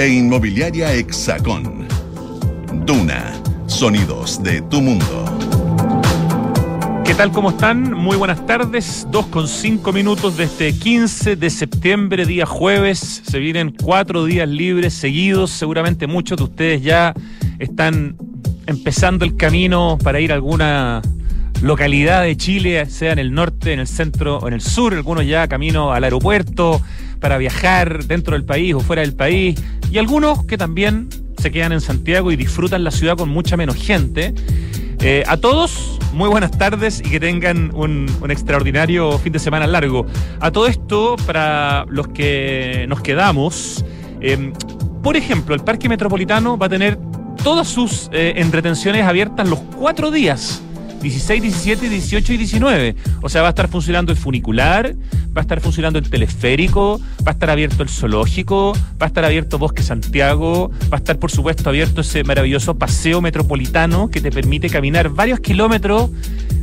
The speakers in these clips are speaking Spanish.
e Inmobiliaria Hexacón. Duna, sonidos de tu mundo. ¿Qué tal? ¿Cómo están? Muy buenas tardes. Dos con cinco minutos de este 15 de septiembre, día jueves. Se vienen cuatro días libres seguidos. Seguramente muchos de ustedes ya están empezando el camino para ir a alguna localidad de Chile, sea en el norte, en el centro o en el sur, algunos ya camino al aeropuerto para viajar dentro del país o fuera del país, y algunos que también se quedan en Santiago y disfrutan la ciudad con mucha menos gente. Eh, a todos, muy buenas tardes y que tengan un, extraordinario fin de semana largo. A todo esto, para los que nos quedamos, eh, por ejemplo, el Parque Metropolitano va a tener todas sus eh, entretenciones abiertas los cuatro días 16, 17, 18 y 19. O sea, va a estar funcionando el funicular, va a estar funcionando el teleférico, va a estar abierto el zoológico, va a estar abierto Bosque Santiago, va a estar por supuesto abierto ese maravilloso paseo metropolitano que te permite caminar varios kilómetros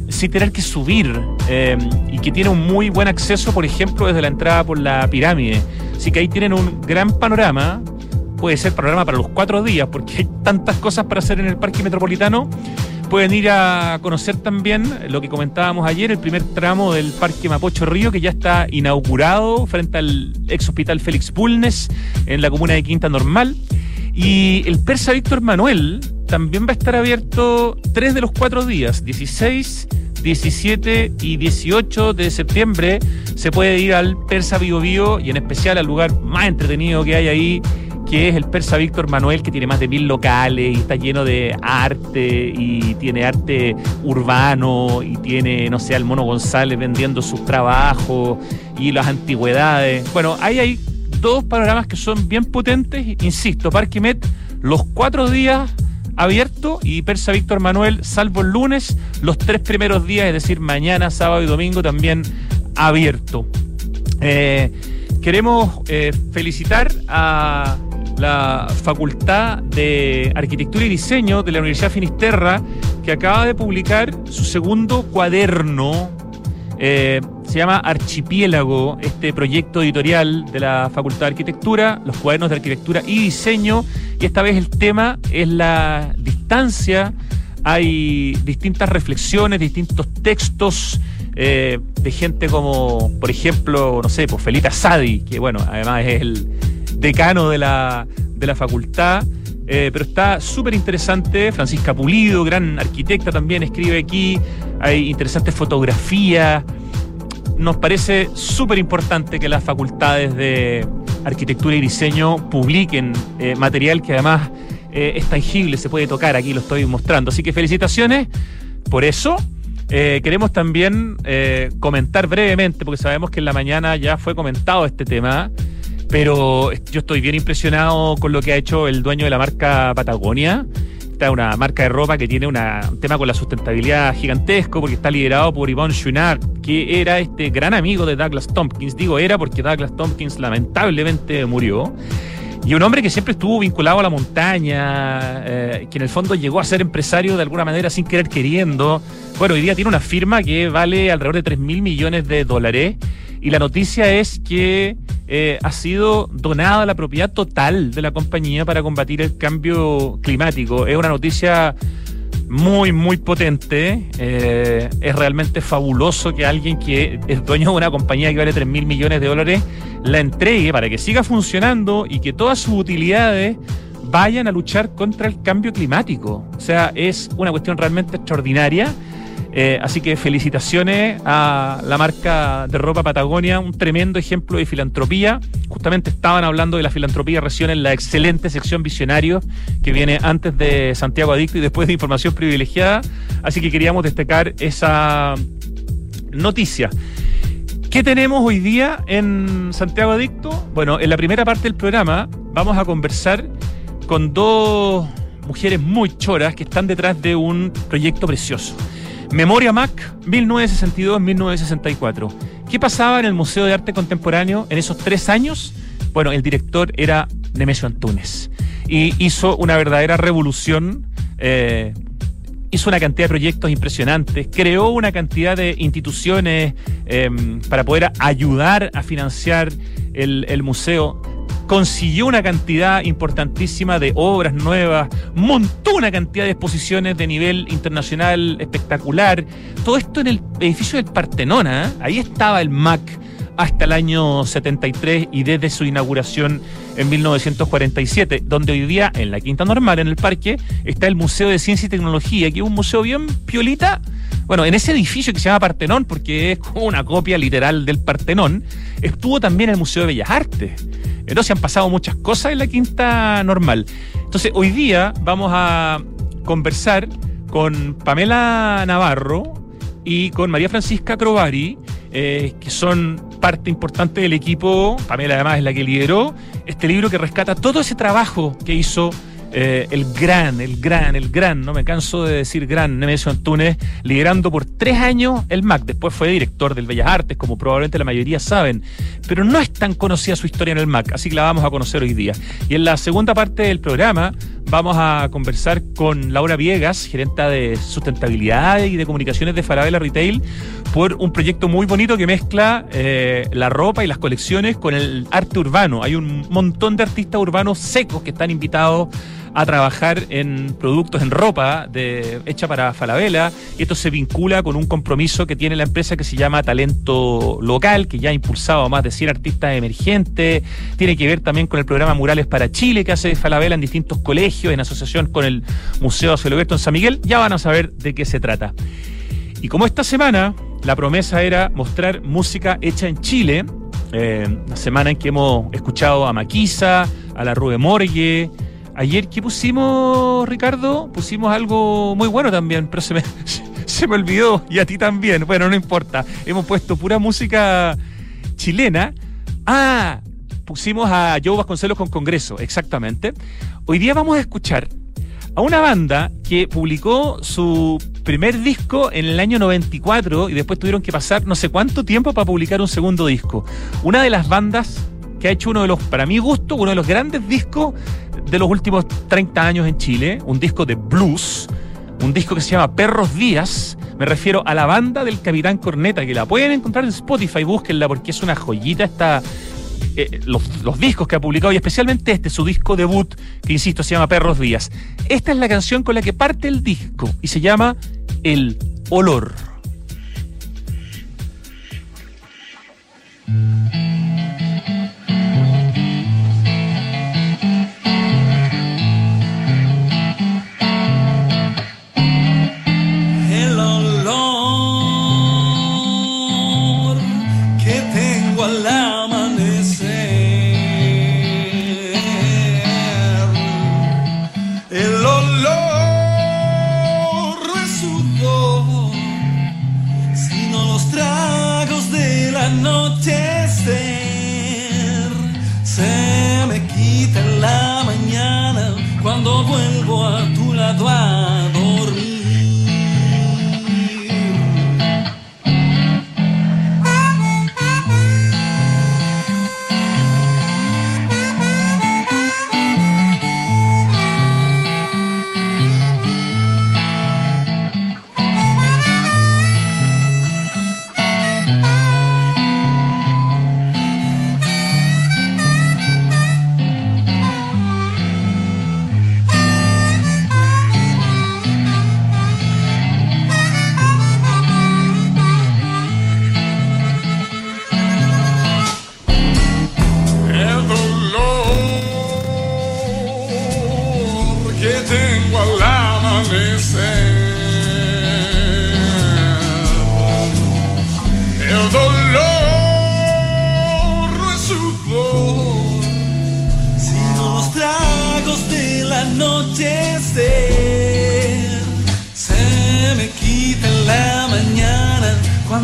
sin tener que subir eh, y que tiene un muy buen acceso, por ejemplo, desde la entrada por la pirámide. Así que ahí tienen un gran panorama. Puede ser panorama para los cuatro días, porque hay tantas cosas para hacer en el parque metropolitano Pueden ir a conocer también lo que comentábamos ayer, el primer tramo del Parque Mapocho Río, que ya está inaugurado frente al ex hospital Félix Bulnes en la comuna de Quinta Normal. Y el Persa Víctor Manuel también va a estar abierto tres de los cuatro días, 16, 17 y 18 de septiembre. Se puede ir al Persa Bio y en especial al lugar más entretenido que hay ahí, que es el persa Víctor Manuel, que tiene más de mil locales y está lleno de arte y tiene arte urbano y tiene, no sé, al Mono González vendiendo sus trabajos y las antigüedades. Bueno, ahí hay dos panoramas que son bien potentes, insisto, Parque Met, los cuatro días abierto y Persa Víctor Manuel, salvo el lunes, los tres primeros días, es decir, mañana, sábado y domingo también abierto. Eh, queremos eh, felicitar a la Facultad de Arquitectura y Diseño de la Universidad Finisterra, que acaba de publicar su segundo cuaderno. Eh, se llama Archipiélago, este proyecto editorial de la Facultad de Arquitectura, los cuadernos de arquitectura y diseño. Y esta vez el tema es la distancia. Hay distintas reflexiones, distintos textos eh, de gente como, por ejemplo, no sé, pues Felita Sadi, que bueno, además es el decano de la, de la facultad. Eh, pero está súper interesante. Francisca Pulido, gran arquitecta también, escribe aquí. Hay interesantes fotografías. Nos parece súper importante que las facultades de arquitectura y diseño publiquen eh, material que además eh, es tangible, se puede tocar. Aquí lo estoy mostrando. Así que felicitaciones por eso. queremos también comentar brevemente, porque sabemos que en la mañana ya fue comentado este tema. Pero yo estoy bien impresionado con lo que ha hecho el dueño de la marca Patagonia. Esta es una marca de ropa que tiene un tema con la sustentabilidad gigantesco porque está liderado por Yvonne Chouinard, que era este gran amigo de Douglas Tompkins. Digo era porque Douglas Tompkins lamentablemente murió. Y un hombre que siempre estuvo vinculado a la montaña, eh, que en el fondo llegó a ser empresario de alguna manera sin querer queriendo. Bueno, hoy día tiene una firma que vale alrededor de 3 mil millones de dólares. Y la noticia es que eh, ha sido donada la propiedad total de la compañía para combatir el cambio climático. Es una noticia muy, muy potente. Eh, es realmente fabuloso que alguien que es dueño de una compañía que vale 3 mil millones de dólares la entregue para que siga funcionando y que todas sus utilidades vayan a luchar contra el cambio climático. O sea, es una cuestión realmente extraordinaria eh, así que felicitaciones a la marca de ropa Patagonia, un tremendo ejemplo de filantropía. Justamente estaban hablando de la filantropía recién en la excelente sección Visionario que viene antes de Santiago Adicto y después de Información Privilegiada. Así que queríamos destacar esa noticia. ¿Qué tenemos hoy día en Santiago Adicto? Bueno, en la primera parte del programa vamos a conversar con dos mujeres muy choras que están detrás de un proyecto precioso. Memoria Mac, 1962-1964. ¿Qué pasaba en el Museo de Arte Contemporáneo en esos tres años? Bueno, el director era Nemesio Antunes y hizo una verdadera revolución. Eh, hizo una cantidad de proyectos impresionantes, creó una cantidad de instituciones em, para poder ayudar a financiar el museo consiguió una cantidad importantísima de obras nuevas, montó una cantidad de exposiciones de nivel internacional espectacular. Todo esto en el edificio del Partenona, ¿eh? ahí estaba el MAC hasta el año 73 y desde su inauguración en 1947, donde hoy día en la Quinta Normal, en el parque, está el Museo de Ciencia y Tecnología, que es un museo bien piolita. Bueno, en ese edificio que se llama Partenón, porque es como una copia literal del Partenón, estuvo también el Museo de Bellas Artes. Entonces han pasado muchas cosas en la Quinta Normal. Entonces hoy día vamos a conversar con Pamela Navarro y con María Francisca Crovari, eh, que son parte importante del equipo. Pamela además es la que lideró este libro que rescata todo ese trabajo que hizo eh, el gran, el gran, el gran, no me canso de decir gran, Nemesio Antunes, liderando por tres años el MAC. Después fue director del Bellas Artes, como probablemente la mayoría saben. Pero no es tan conocida su historia en el MAC, así que la vamos a conocer hoy día. Y en la segunda parte del programa vamos a conversar con Laura Viegas, gerenta de sustentabilidad y de comunicaciones de Farabella Retail, por un proyecto muy bonito que mezcla eh, la ropa y las colecciones con el arte urbano. Hay un montón de artistas urbanos secos que están invitados a trabajar en productos, en ropa de, hecha para Falabella. Y esto se vincula con un compromiso que tiene la empresa que se llama Talento Local, que ya ha impulsado a más de 100 artistas emergentes. Tiene que ver también con el programa Murales para Chile que hace Falabella en distintos colegios, en asociación con el Museo Aceloberto en San Miguel. Ya van a saber de qué se trata. Y como esta semana la promesa era mostrar música hecha en Chile, eh, una semana en que hemos escuchado a Maquisa, a la Rue Morgue, Ayer, ¿qué pusimos, Ricardo? Pusimos algo muy bueno también, pero se me, se me olvidó y a ti también. Bueno, no importa. Hemos puesto pura música chilena. Ah, pusimos a Joe Vasconcelos con Congreso, exactamente. Hoy día vamos a escuchar a una banda que publicó su primer disco en el año 94 y después tuvieron que pasar no sé cuánto tiempo para publicar un segundo disco. Una de las bandas que ha hecho uno de los, para mi gusto, uno de los grandes discos de los últimos 30 años en Chile, un disco de blues, un disco que se llama Perros Días. Me refiero a la banda del Capitán Corneta, que la pueden encontrar en Spotify, búsquenla porque es una joyita esta. Eh, los, los, discos que ha publicado y especialmente este, su disco debut, que insisto, se llama Perros Días. Esta es la canción con la que parte el disco y se llama El Olor.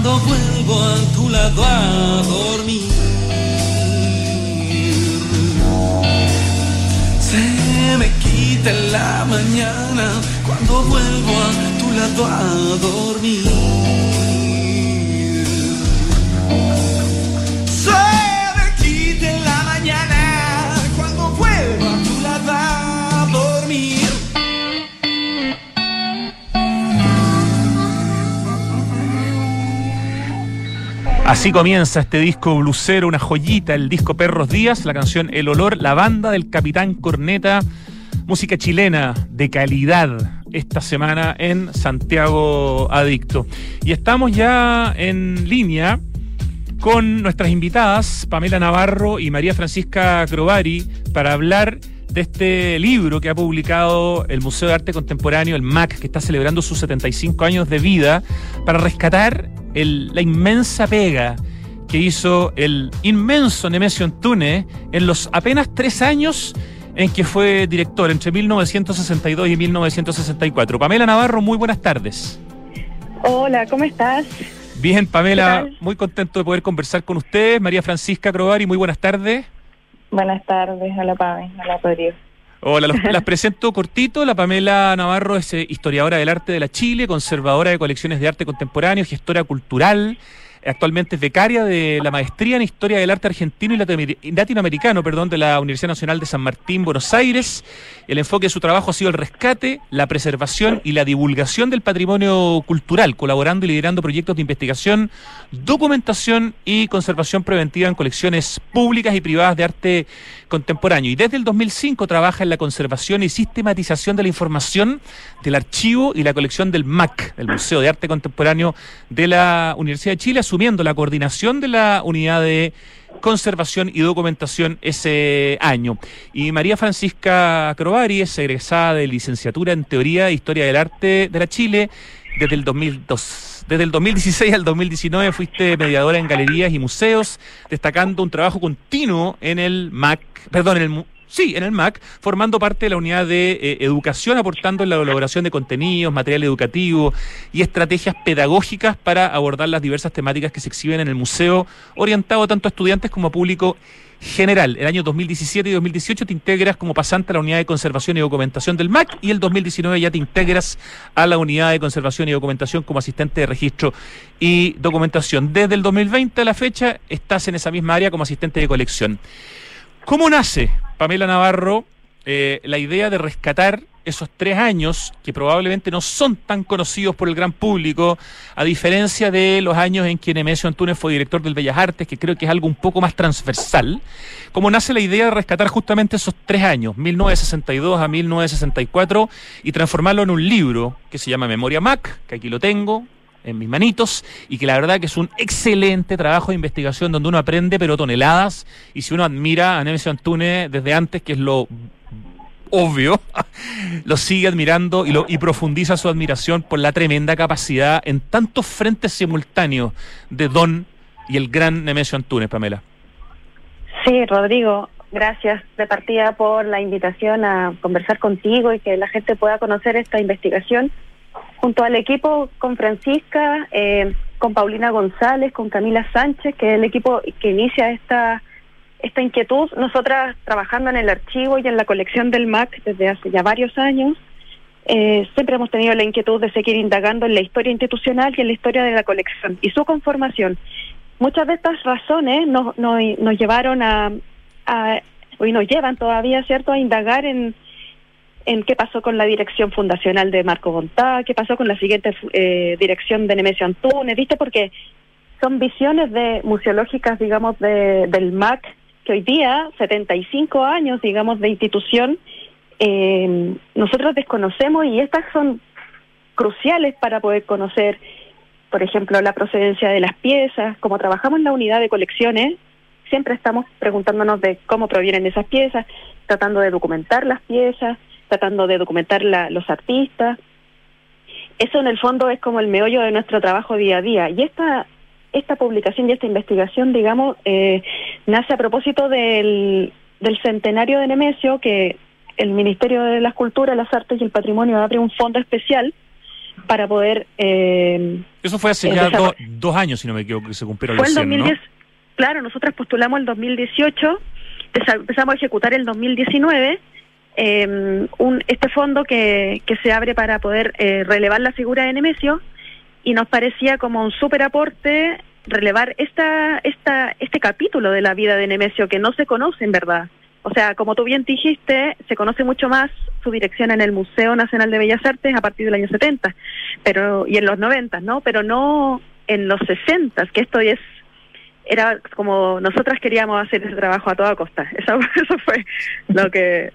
cuando vuelvo a tu lado a dormir. Se me quita en la mañana cuando vuelvo a tu lado a dormir. Así comienza este disco blusero, una joyita, el disco Perros Días, la canción El Olor, la banda del Capitán Corneta, música chilena de calidad esta semana en Santiago Adicto. Y estamos ya en línea con nuestras invitadas, Pamela Navarro y María Francisca Crobari, para hablar este libro que ha publicado el Museo de Arte Contemporáneo, el MAC, que está celebrando sus 75 años de vida, para rescatar la inmensa pega que hizo el inmenso Nemesio Antúnez en los apenas tres años en que fue director, entre 1962 y 1964. Pamela Navarro, muy buenas tardes. Hola, ¿cómo estás? Bien, Pamela, muy contento de poder conversar con ustedes. María Francisca Crovari, muy buenas tardes. Buenas tardes, hola Pame, hola Rodrigo. Hola, las presento cortito. La Pamela Navarro es eh, historiadora del arte de la Chile, conservadora de colecciones de arte contemporáneo, gestora cultural, Actualmente es becaria de la maestría en Historia del Arte Argentino y Latinoamericano perdón, de la Universidad Nacional de San Martín, Buenos Aires. El enfoque de su trabajo ha sido el rescate, la preservación y la divulgación del patrimonio cultural, colaborando y liderando proyectos de investigación, documentación y conservación preventiva en colecciones públicas y privadas de arte contemporáneo. Y desde el 2005 trabaja en la conservación y sistematización de la información del archivo y la colección del MAC, el Museo de Arte Contemporáneo de la Universidad de Chile asumiendo la coordinación de la unidad de conservación y documentación ese año. Y María Francisca Crovari es egresada de licenciatura en Teoría e Historia del Arte de la Chile desde el 2002. Desde el 2016 al 2019 fuiste mediadora en galerías y museos, destacando un trabajo continuo en el MAC, perdón, en el Sí, en el MAC, formando parte de la unidad de eh, educación, aportando en la elaboración de contenidos, material educativo y estrategias pedagógicas para abordar las diversas temáticas que se exhiben en el museo, orientado tanto a estudiantes como a público general. El año 2017 y 2018 te integras como pasante a la unidad de conservación y documentación del MAC y el 2019 ya te integras a la unidad de conservación y documentación como asistente de registro y documentación. Desde el 2020 a la fecha estás en esa misma área como asistente de colección. ¿Cómo nace, Pamela Navarro, eh, la idea de rescatar esos tres años que probablemente no son tan conocidos por el gran público, a diferencia de los años en que Nemesio Antúnez fue director del Bellas Artes, que creo que es algo un poco más transversal. ¿Cómo nace la idea de rescatar justamente esos tres años, 1962 a 1964, y transformarlo en un libro que se llama Memoria Mac, que aquí lo tengo, en mis manitos y que la verdad que es un excelente trabajo de investigación donde uno aprende pero toneladas y si uno admira a Nemesio Antúnez desde antes, que es lo obvio, lo sigue admirando y, lo, y profundiza su admiración por la tremenda capacidad en tantos frentes simultáneos de Don y el gran Nemesio Antúnez, Pamela. Sí, Rodrigo, gracias de partida por la invitación a conversar contigo y que la gente pueda conocer esta investigación junto al equipo con Francisca, eh, con Paulina González, con Camila Sánchez, que es el equipo que inicia esta esta inquietud, nosotras trabajando en el archivo y en la colección del MAC desde hace ya varios años, eh, siempre hemos tenido la inquietud de seguir indagando en la historia institucional y en la historia de la colección y su conformación. Muchas de estas razones nos, nos, nos llevaron a, a, y nos llevan todavía, ¿cierto?, a indagar en, en qué pasó con la dirección fundacional de Marco Bontá, qué pasó con la siguiente eh, dirección de Nemesio Antunes, ¿viste? Porque son visiones de museológicas, digamos, de, del MAC, que hoy día, 75 años, digamos, de institución, eh, nosotros desconocemos y estas son cruciales para poder conocer, por ejemplo, la procedencia de las piezas. Como trabajamos en la unidad de colecciones, siempre estamos preguntándonos de cómo provienen esas piezas, tratando de documentar las piezas, tratando de documentar la, los artistas. Eso en el fondo es como el meollo de nuestro trabajo día a día. Y esta, esta publicación y esta investigación, digamos, eh, nace a propósito del, del centenario de Nemesio, que el Ministerio de las Culturas, las Artes y el Patrimonio abre un fondo especial para poder... Eh, Eso fue hace ya dos años, si no me equivoco, que se cumplieron los 100, ¿no? Claro, nosotros postulamos el 2018, empezamos a ejecutar el 2019 eh, un, este fondo que, que se abre para poder eh, relevar la figura de Nemesio y nos parecía como un súper aporte relevar esta, esta, este capítulo de la vida de Nemesio que no se conoce en verdad. O sea, como tú bien dijiste, se conoce mucho más su dirección en el Museo Nacional de Bellas Artes a partir del año 70 pero, y en los 90, ¿no? Pero no en los 60, que esto es era como nosotras queríamos hacer ese trabajo a toda costa. Eso, eso fue lo que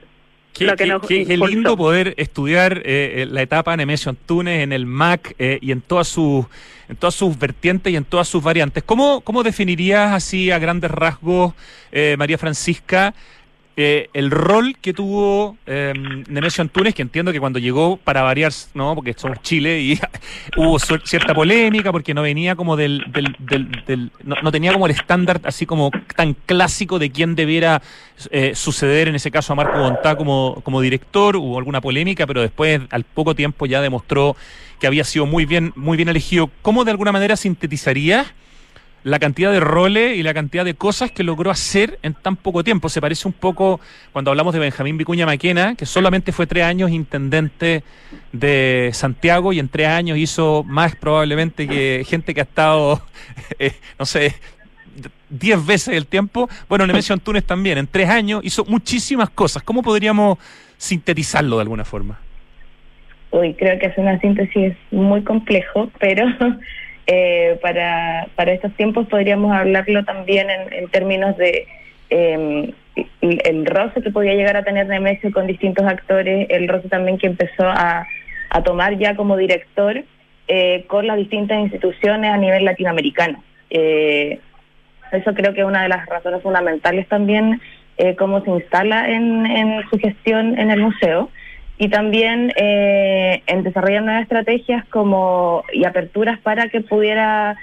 Qué, lindo poder estudiar eh, la etapa Nemesio Antunes en el MAC eh, y en todas sus en todas sus vertientes y en todas sus variantes. ¿Cómo, cómo definirías así a grandes rasgos, eh, María Francisca, eh, el rol que tuvo eh, Nemesio Antunes, que entiendo que cuando llegó para variar, ¿no? Porque somos Chile y hubo cierta polémica porque no venía como del, del, del, no, tenía como el estándar así como tan clásico de quién debiera eh, suceder en ese caso a Marco Bontá como, como director, hubo alguna polémica, pero después al poco tiempo ya demostró que había sido muy bien, muy bien elegido. ¿Cómo de alguna manera sintetizaría la cantidad de roles y la cantidad de cosas que logró hacer en tan poco tiempo. Se parece un poco cuando hablamos de Benjamín Vicuña Maquena, que solamente fue tres años intendente de Santiago y en tres años hizo más probablemente que gente que ha estado, eh, no sé, diez veces el tiempo. Bueno, Nemesio Antunes también, en tres años hizo muchísimas cosas. ¿Cómo podríamos sintetizarlo de alguna forma? Uy, creo que es una síntesis muy complejo, pero eh, para, para estos tiempos podríamos hablarlo también en, términos de eh, el, roce que podía llegar a tener Nemesio con distintos actores, el roce también que empezó a, a tomar ya como director eh, con las distintas instituciones a nivel latinoamericano. Eh, eso creo que es una de las razones fundamentales también, cómo se instala en, en su gestión en el museo y también eh, en desarrollar nuevas estrategias como y aperturas para que pudiera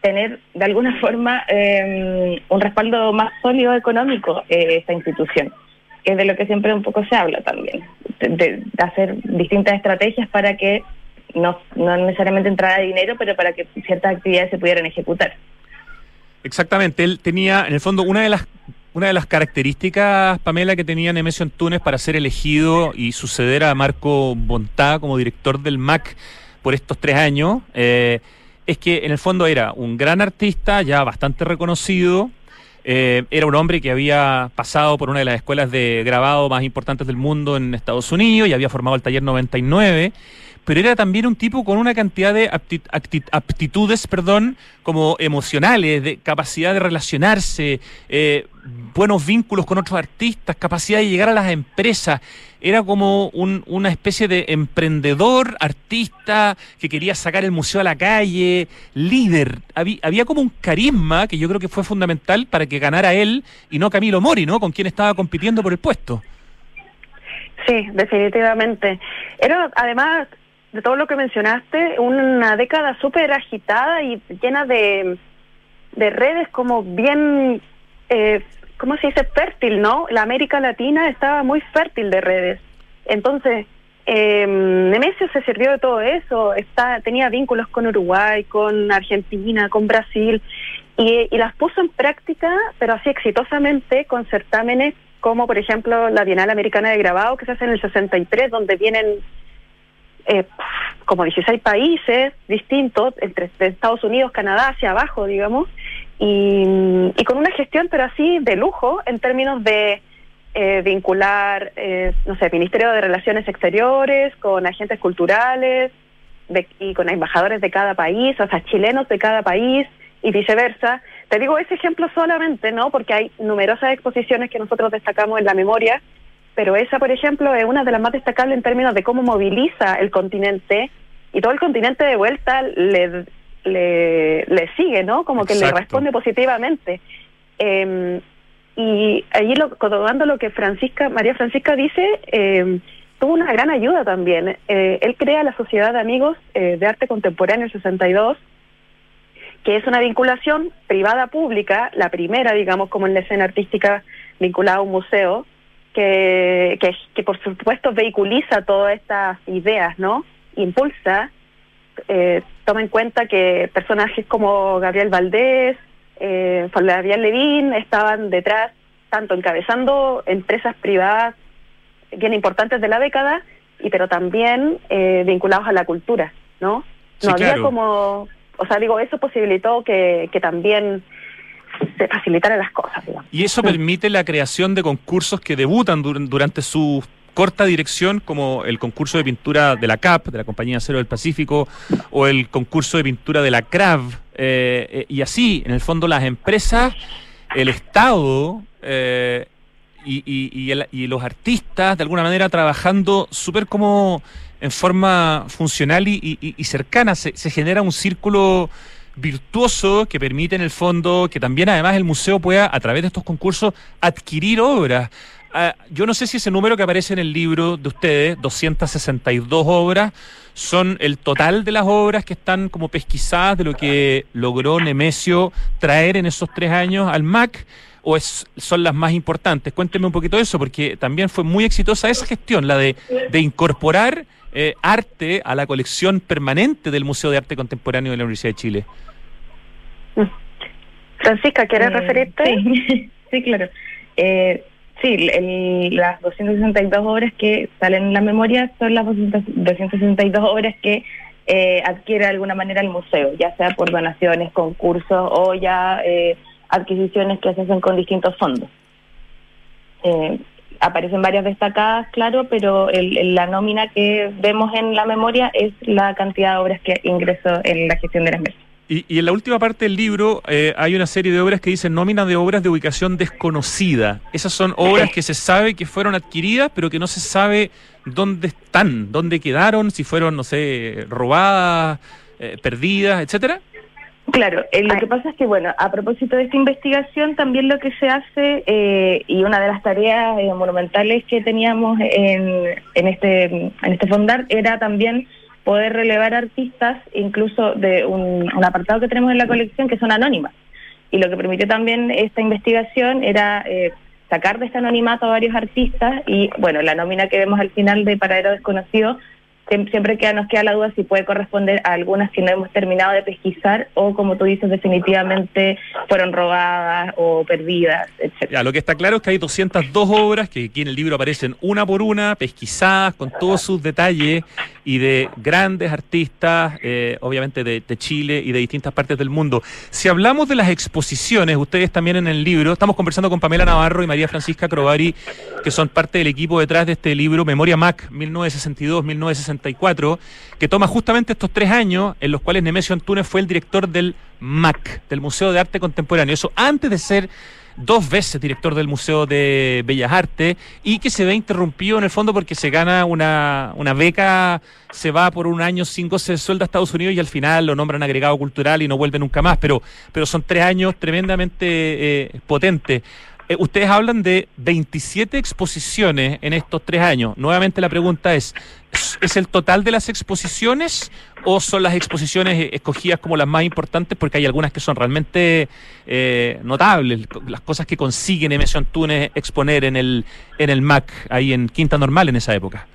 tener de alguna forma eh, un respaldo más sólido económico eh, esta institución, que es de lo que siempre un poco se habla también, de, hacer distintas estrategias para que no, no necesariamente entrara dinero, pero para que ciertas actividades se pudieran ejecutar. Exactamente, él tenía en el fondo una de las una de las características, Pamela, que tenía Nemesio Antunes para ser elegido y suceder a Marco Bontá como director del MAC por estos tres años, eh, es que en el fondo era un gran artista, ya bastante reconocido, eh, era un hombre que había pasado por una de las escuelas de grabado más importantes del mundo en Estados Unidos y había formado el taller 99 pero era también un tipo con una cantidad de aptitudes, perdón, como emocionales, de capacidad de relacionarse, eh, buenos vínculos con otros artistas, capacidad de llegar a las empresas. Era como una especie de emprendedor, artista, que quería sacar el museo a la calle, líder. Había, había como un carisma que yo creo que fue fundamental para que ganara él y no Camilo Mori, ¿no? Con quien estaba compitiendo por el puesto. Sí, definitivamente. Era además de todo lo que mencionaste, una década súper agitada y llena de, de redes como bien, eh, ¿cómo se dice? Fértil, ¿no? La América Latina estaba muy fértil de redes. Entonces, eh, Nemesio se sirvió de todo eso, está, tenía vínculos con Uruguay, con Argentina, con Brasil, y, y las puso en práctica, pero así exitosamente, con certámenes como, por ejemplo, la Bienal Americana de Grabado, que se hace en el 63, donde vienen eh, como 16 países distintos, entre Estados Unidos, Canadá, hacia abajo, digamos, y, con una gestión, pero así de lujo, en términos de eh, vincular, eh, no sé, Ministerio de Relaciones Exteriores, con agentes culturales y con embajadores de cada país, o sea, chilenos de cada país y viceversa. Te digo ese ejemplo solamente, ¿no? Porque hay numerosas exposiciones que nosotros destacamos en la memoria pero esa, por ejemplo, es una de las más destacables en términos de cómo moviliza el continente y todo el continente de vuelta le, le, sigue, ¿no? Como que le responde positivamente. Eh, y allí, lo, tomando lo que Francisca, María Francisca dice, eh, tuvo una gran ayuda también. Eh, él crea la Sociedad de Amigos eh, de Arte Contemporáneo el 62, que es una vinculación privada-pública, la primera, digamos, como en la escena artística vinculada a un museo, que, que, por supuesto vehiculiza todas estas ideas, ¿no? Impulsa, eh, toma en cuenta que personajes como Gabriel Valdés, eh, Gabriel Levín estaban detrás, tanto encabezando empresas privadas bien importantes de la década, y pero también eh, vinculados a la cultura, ¿no? No había como, o sea, digo, eso posibilitó que, que también se facilitaran las cosas. Y eso permite la creación de concursos que debutan durante sus corta dirección, como el concurso de pintura de la CAP, de la Compañía Cero del Pacífico, o el concurso de pintura de la CRAV, eh, eh, y así, en el fondo, las empresas, el Estado y, los artistas, de alguna manera, trabajando súper como en forma funcional y, cercana, se genera un círculo virtuoso que permite en el fondo que también además el museo pueda a través de estos concursos adquirir obras. Ah, yo no sé si ese número que aparece en el libro de ustedes, 262 obras, son el total de las obras que están como pesquisadas de lo que logró Nemesio traer en esos tres años al MAC o es, son las más importantes? Cuénteme un poquito de eso, porque también fue muy exitosa esa gestión, la de, de incorporar eh, arte a la colección permanente del Museo de Arte Contemporáneo de la Universidad de Chile. Francisca, ¿quieres eh, referirte? Sí, sí claro. Eh, sí, las 262 obras que salen en la memoria son las 262 obras que eh, adquiere de alguna manera el museo, ya sea por donaciones, concursos o ya eh, adquisiciones que se hacen con distintos fondos. Eh, aparecen varias destacadas, claro, pero la nómina que vemos en la memoria es la cantidad de obras que ingresó en la gestión de las mesas. Y, en la última parte del libro eh, hay una serie de obras que dicen nómina de obras de ubicación desconocida. Esas son obras que se sabe que fueron adquiridas, pero que no se sabe dónde están, dónde quedaron, si fueron, no sé, robadas, eh, perdidas, etcétera. Claro, eh, lo que pasa es que, bueno, a propósito de esta investigación, también lo que se hace, eh, y una de las tareas eh, monumentales que teníamos en, en, este, en este fondar, era también poder relevar artistas, incluso de un, un, apartado que tenemos en la colección, que son anónimas. Y lo que permitió también esta investigación era sacar de este anonimato a varios artistas, y, bueno, la nómina que vemos al final de Paradero Desconocido siempre queda, nos queda la duda si puede corresponder a algunas que no hemos terminado de pesquisar o, como tú dices, definitivamente fueron robadas o perdidas, etc. Lo que está claro es que hay 202 obras que aquí en el libro aparecen una por una, pesquisadas con todos sus detalles y de grandes artistas, eh, obviamente de, Chile y de distintas partes del mundo. Si hablamos de las exposiciones, ustedes también en el libro, estamos conversando con Pamela Navarro y María Francisca Crovari, que son parte del equipo detrás de este libro, Memoria Mac 1962-1964, que toma justamente estos tres años en los cuales Nemesio Antunes fue el director del MAC, del Museo de Arte Contemporáneo. Eso antes de ser dos veces director del Museo de Bellas Artes y que se ve interrumpido en el fondo porque se gana una, una beca, se va por un año sin goce de sueldo a Estados Unidos y al final lo nombran agregado cultural y no vuelve nunca más, pero, pero son tres años tremendamente eh, potentes. Eh, ustedes hablan de 27 exposiciones en estos tres años. Nuevamente la pregunta es, ¿es el total de las exposiciones o son las exposiciones escogidas como las más importantes? Porque hay algunas que son realmente eh, notables, las cosas que consiguen Emesio Antunes exponer en el, en el MAC, ahí en Quinta Normal en esa época.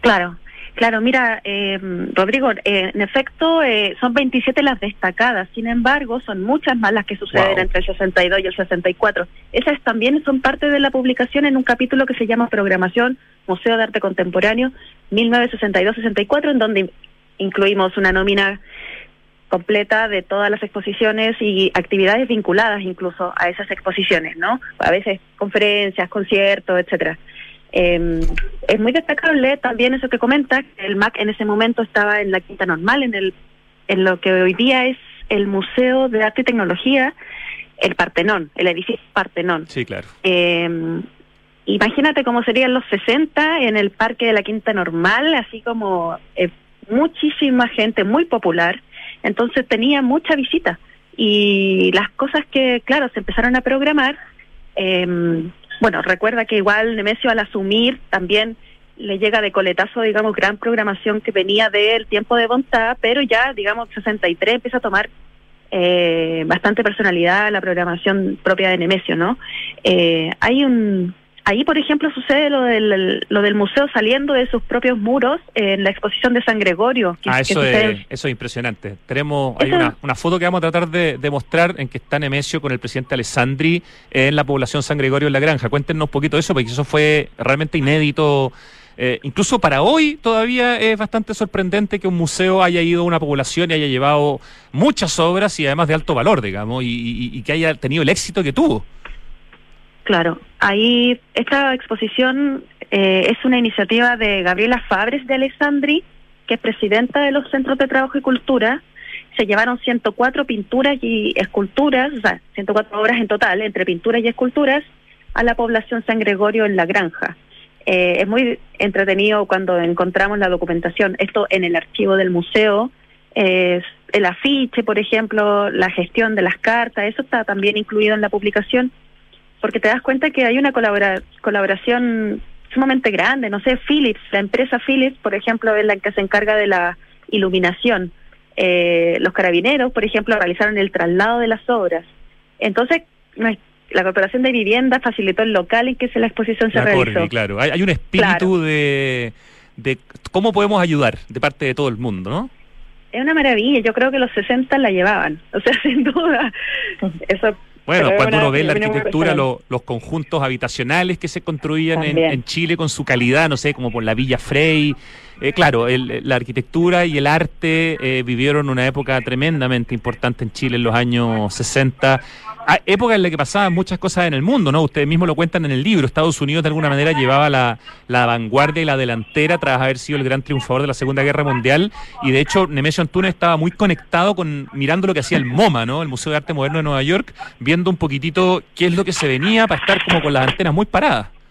Claro, Claro, mira, eh, Rodrigo, eh, en efecto eh, son 27 las destacadas, sin embargo son muchas más las que suceden entre el 62 y el 64. Esas también son parte de la publicación en un capítulo que se llama Programación Museo de Arte Contemporáneo 1962-64, en donde incluimos una nómina completa de todas las exposiciones y actividades vinculadas incluso a esas exposiciones, ¿no? A veces conferencias, conciertos, etcétera. Eh, es muy destacable también eso que comenta, el MAC en ese momento estaba en la Quinta Normal, en, el, en lo que hoy día es el Museo de Arte y Tecnología, el Partenón, el edificio Partenón. Sí, claro. Eh, imagínate cómo serían los 60 en el Parque de la Quinta Normal, así como eh, muchísima gente, muy popular, entonces tenía mucha visita. Y las cosas que, claro, se empezaron a programar, eh, bueno, recuerda que igual Nemesio al asumir también le llega de coletazo, digamos, gran programación que venía del tiempo de Bontá, pero ya, digamos, 63 empieza a tomar eh, bastante personalidad la programación propia de Nemesio, ¿no? Eh, hay un, Ahí, por ejemplo, sucede lo del, lo del museo saliendo de sus propios muros en la exposición de San Gregorio. ah, eso, es, eso es impresionante. Tenemos, hay una, una, foto que vamos a tratar de, de, mostrar en que está Nemesio con el presidente Alessandri en la población San Gregorio en la granja. Cuéntenos un poquito de eso, porque eso fue realmente inédito. Eh, incluso para hoy todavía es bastante sorprendente que un museo haya ido a una población y haya llevado muchas obras y además de alto valor, digamos, y, y que haya tenido el éxito que tuvo. Claro, ahí esta exposición eh, es una iniciativa de Gabriela Fabres de Alessandri, que es presidenta de los Centros de Trabajo y Cultura. Se llevaron 104 pinturas y esculturas, o sea, 104 obras en total, entre pinturas y esculturas, a la población San Gregorio en la granja. Eh, es muy entretenido cuando encontramos la documentación. Esto en el archivo del museo, el afiche, por ejemplo, la gestión de las cartas, eso está también incluido en la publicación, porque te das cuenta que hay una colaboración sumamente grande. No sé, Philips, la empresa Philips, por ejemplo, es la que se encarga de la iluminación. Eh, los carabineros, por ejemplo, realizaron el traslado de las obras. Entonces, la Corporación de Vivienda facilitó el local en que la exposición se realizó. claro, hay, un espíritu de, de cómo podemos ayudar de parte de todo el mundo, ¿no? Es una maravilla, yo creo que los 60 la llevaban, o sea, sin duda. Eso bueno, cuando uno ve la arquitectura, los conjuntos habitacionales que se construían en, Chile con su calidad, no sé, como por la Villa Frey, eh, claro, la arquitectura y el arte eh, vivieron una época tremendamente importante en Chile en los años 60 Ah, época en la que pasaban muchas cosas en el mundo, ¿no? Ustedes mismos lo cuentan en el libro. Estados Unidos de alguna manera llevaba la, vanguardia y la delantera tras haber sido el gran triunfador de la Segunda Guerra Mundial. Y de hecho, Nemesio Antunes estaba muy conectado con mirando lo que hacía el MoMA, ¿no? El Museo de Arte Moderno de Nueva York, viendo un poquitito qué es lo que se venía para estar como con las antenas muy paradas.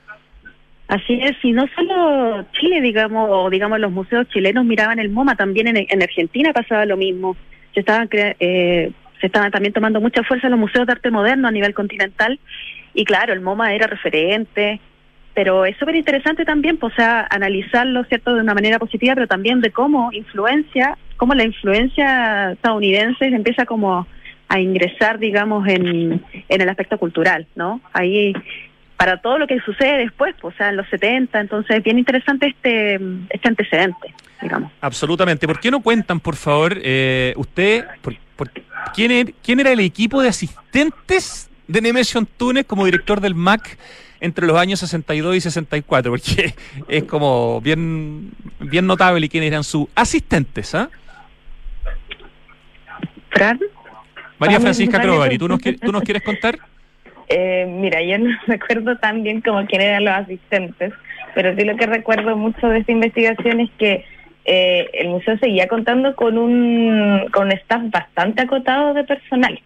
Así es, y no solo Chile, digamos, o digamos los museos chilenos miraban el MoMA, también en, en Argentina pasaba lo mismo. Se estaban eh, se estaban también tomando mucha fuerza los museos de arte moderno a nivel continental y claro, el MoMA era referente, pero es súper interesante también, pues, o sea, analizarlo, ¿cierto?, de una manera positiva, pero también de cómo influencia, cómo la influencia estadounidense empieza como a ingresar, digamos, en, en el aspecto cultural, ¿no? Ahí, para todo lo que sucede después, pues, o sea, en los 70, entonces es bien interesante este, este antecedente, digamos. Absolutamente. ¿Por qué no cuentan, por favor, eh, usted, por, ¿quién, era, ¿quién era el equipo de asistentes de Nemesio Antunes como director del MAC entre los años 62 y 64? Porque es como bien, bien notable quiénes eran sus asistentes, ¿ah? Fran. María Francisca Crovari, ¿tú nos, ¿tú nos quieres contar? Eh, mira, yo no recuerdo tan bien como quién eran los asistentes, pero sí lo que recuerdo mucho de esta investigación es que eh, el museo seguía contando con un, con staff bastante acotado de personal.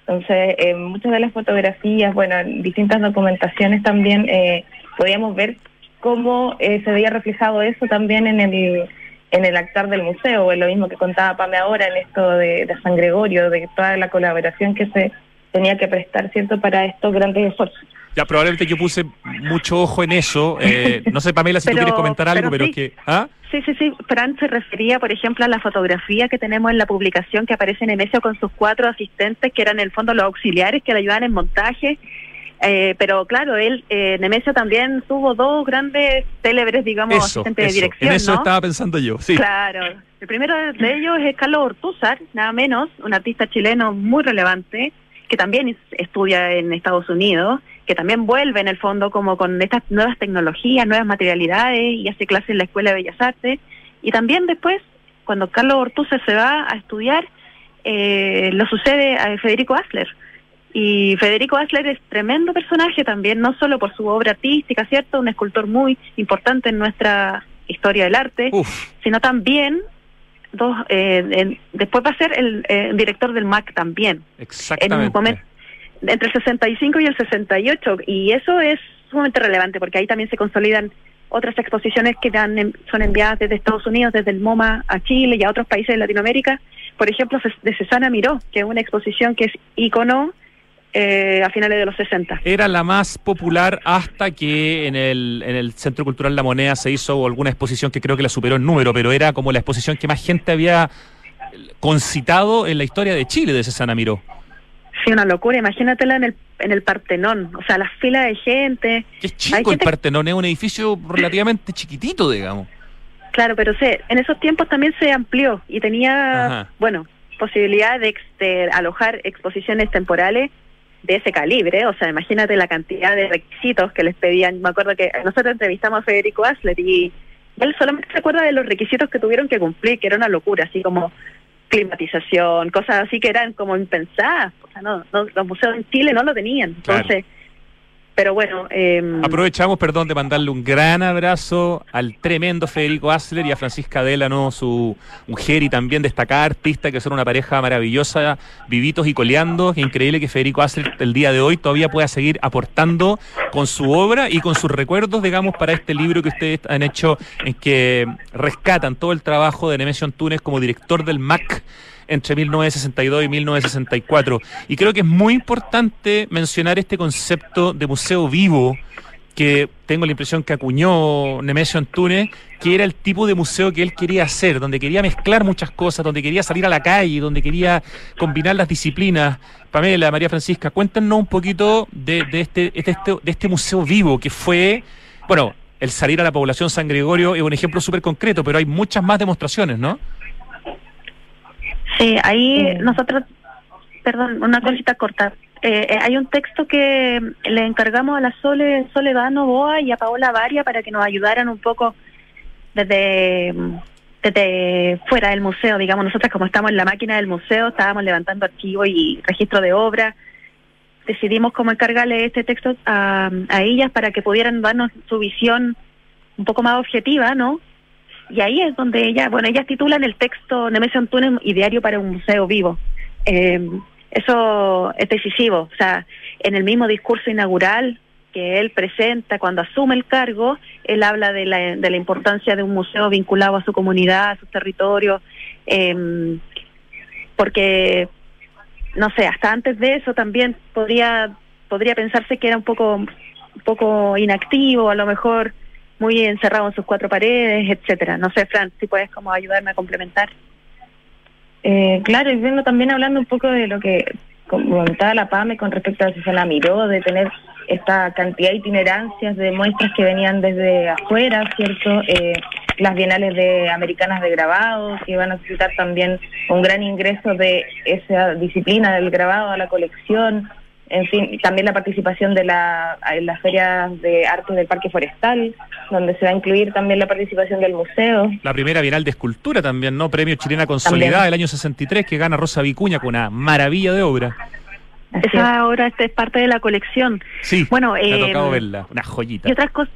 Entonces, en muchas de las fotografías, bueno, en distintas documentaciones también eh, podíamos ver cómo eh, se veía reflejado eso también en el en el actar del museo, es lo mismo que contaba Pame ahora en esto de San Gregorio, de toda la colaboración que se tenía que prestar, ¿cierto?, para estos grandes esfuerzos. Ya, probablemente yo puse mucho ojo en eso. Eh, no sé, Pamela, si tú quieres comentar algo, pero, que... ¿ah? Sí, sí, sí. Fran se refería, por ejemplo, a la fotografía que tenemos en la publicación que aparece en Nemesio con sus cuatro asistentes, que eran en el fondo los auxiliares que le ayudaban en montaje. Eh, pero claro, él, eh, Nemesio también tuvo dos grandes célebres, digamos, asistentes de dirección. En eso estaba pensando yo, sí. Claro. El primero de ellos es Carlos Ortúzar, nada menos, un artista chileno muy relevante, que también estudia en Estados Unidos que también vuelve en el fondo como con estas nuevas tecnologías, nuevas materialidades y hace clases en la Escuela de Bellas Artes. Y también después, cuando Carlos Ortuza se va a estudiar, eh, lo sucede a Federico Asler. Y Federico Asler es tremendo personaje también, no solo por su obra artística, ¿cierto? Un escultor muy importante en nuestra historia del arte, sino también dos, eh, después va a ser el, eh, director del MAC también. Exactamente. En un momento, entre el 65 y el 68 y eso es sumamente relevante porque ahí también se consolidan otras exposiciones que dan, son enviadas desde Estados Unidos, desde el MoMA a Chile y a otros países de Latinoamérica. Por ejemplo, de Cesana Miró, que es una exposición que es icono eh, a finales de los 60. Era la más popular hasta que en el, en el Centro Cultural La Moneda se hizo alguna exposición que creo que la superó en número, pero era como la exposición que más gente había concitado en la historia de Chile de Cesana Miró. Sí, una locura. Imagínatela en el, en el Partenón. O sea, las filas de gente. Es chico el Partenón, es un edificio relativamente chiquitito, digamos. Claro, pero sé, en esos tiempos también se amplió y tenía, bueno, posibilidad de, alojar exposiciones temporales de ese calibre. O sea, imagínate la cantidad de requisitos que les pedían. Me acuerdo que nosotros entrevistamos a Federico Asler y él solamente se acuerda de los requisitos que tuvieron que cumplir, que era una locura, así como climatización, cosas así que eran como impensadas. O sea, no, los museos en Chile no lo tenían. Entonces, pero bueno. Em, Aprovechamos, perdón, de mandarle un gran abrazo al tremendo Federico Asler y a Francisca Delano, su mujer y también destacada artista, que son una pareja maravillosa, vivitos y coleando. Increíble que Federico Asler el día de hoy todavía pueda seguir aportando con su obra y con sus recuerdos, digamos, para este libro que ustedes han hecho, en que rescatan todo el trabajo de Nemesio Antunes como director del MAC entre 1962 y 1964. Y creo que es muy importante mencionar este concepto de museo vivo que tengo la impresión que acuñó Nemesio Antunes, que era el tipo de museo que él quería hacer, donde quería mezclar muchas cosas, donde quería salir a la calle, donde quería combinar las disciplinas. Pamela, María Francisca, cuéntanos un poquito de, este, de, este, de este museo vivo que fue, bueno, el salir a la población San Gregorio es un ejemplo súper concreto, pero hay muchas más demostraciones, ¿no? Sí, ahí nosotros, perdón, una cosita corta. Eh, eh, hay un texto que le encargamos a la Sole, Soledad Novoa y a Paola Varia para que nos ayudaran un poco desde, desde fuera del museo, digamos, nosotros como estamos en la máquina del museo, estábamos levantando archivos y registro de obra, decidimos cómo encargarle este texto a, a ellas para que pudieran darnos su visión un poco más objetiva, ¿no? Y ahí es donde ella, bueno, ellas titulan el texto Nemesio Antunes, Ideario para un Museo Vivo. Eh, eso es decisivo. O sea, en el mismo discurso inaugural que él presenta cuando asume el cargo, él habla de la, de la importancia de un museo vinculado a su comunidad, a su territorio, eh, porque, no sé, hasta antes de eso también podría, podría pensarse que era un poco, un poco inactivo, a lo mejor muy encerrado en sus cuatro paredes, etcétera. No sé, Fran, si puedes como ayudarme a complementar. Eh, claro, y vengo también hablando un poco de lo que comentaba la PAME con respecto a Susana Miró, de tener esta cantidad de itinerancias de muestras que venían desde afuera, ¿cierto? Eh, las bienales de americanas de grabado, que van a necesitar también un gran ingreso de esa disciplina del grabado a la colección, en fin, también la participación de la, en las ferias de arte del Parque Forestal, donde se va a incluir también la participación del museo. La primera Bienal de Escultura también, ¿no? Premio Chilena Consolidada del año 63 que gana Rosa Vicuña con una maravilla de obra. Esa obra este es parte de la colección. Sí, bueno, me ha tocado verla, una joyita. Y otras cosas,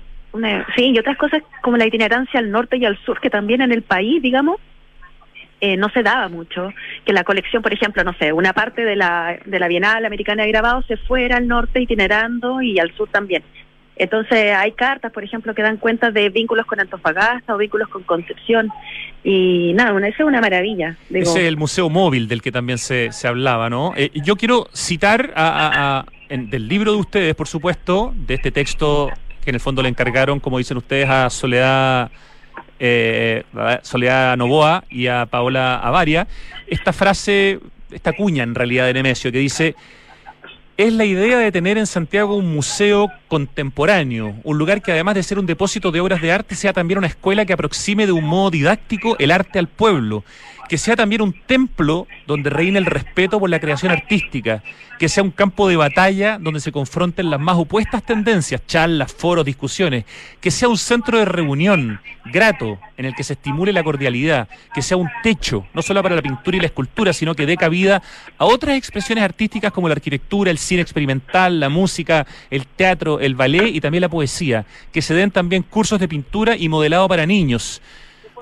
sí, y otras cosas como la itinerancia al norte y al sur, que también en el país, digamos, eh, no se daba mucho que la colección, por ejemplo, no sé, una parte de la, de la Bienal Americana de Grabado se fuera al norte itinerando y al sur también. Entonces hay cartas, por ejemplo, que dan cuenta de vínculos con Antofagasta o vínculos con Concepción. Y nada, una, eso es una maravilla. Ese es el museo móvil del que también se, se hablaba, ¿no? Eh, yo quiero citar a, del libro de ustedes, por supuesto, de este texto que en el fondo le encargaron, como dicen ustedes, a Soledad eh, Soledad Novoa y a Paola Avaria, esta frase, esta cuña en realidad de Nemesio, que dice, es la idea de tener en Santiago un museo contemporáneo, un lugar que además de ser un depósito de obras de arte, sea también una escuela que aproxime de un modo didáctico el arte al pueblo que sea también un templo donde reine el respeto por la creación artística, que sea un campo de batalla donde se confronten las más opuestas tendencias, charlas, foros, discusiones, que sea un centro de reunión grato en el que se estimule la cordialidad, que sea un techo, no solo para la pintura y la escultura, sino que dé cabida a otras expresiones artísticas como la arquitectura, el cine experimental, la música, el teatro, el ballet y también la poesía, que se den también cursos de pintura y modelado para niños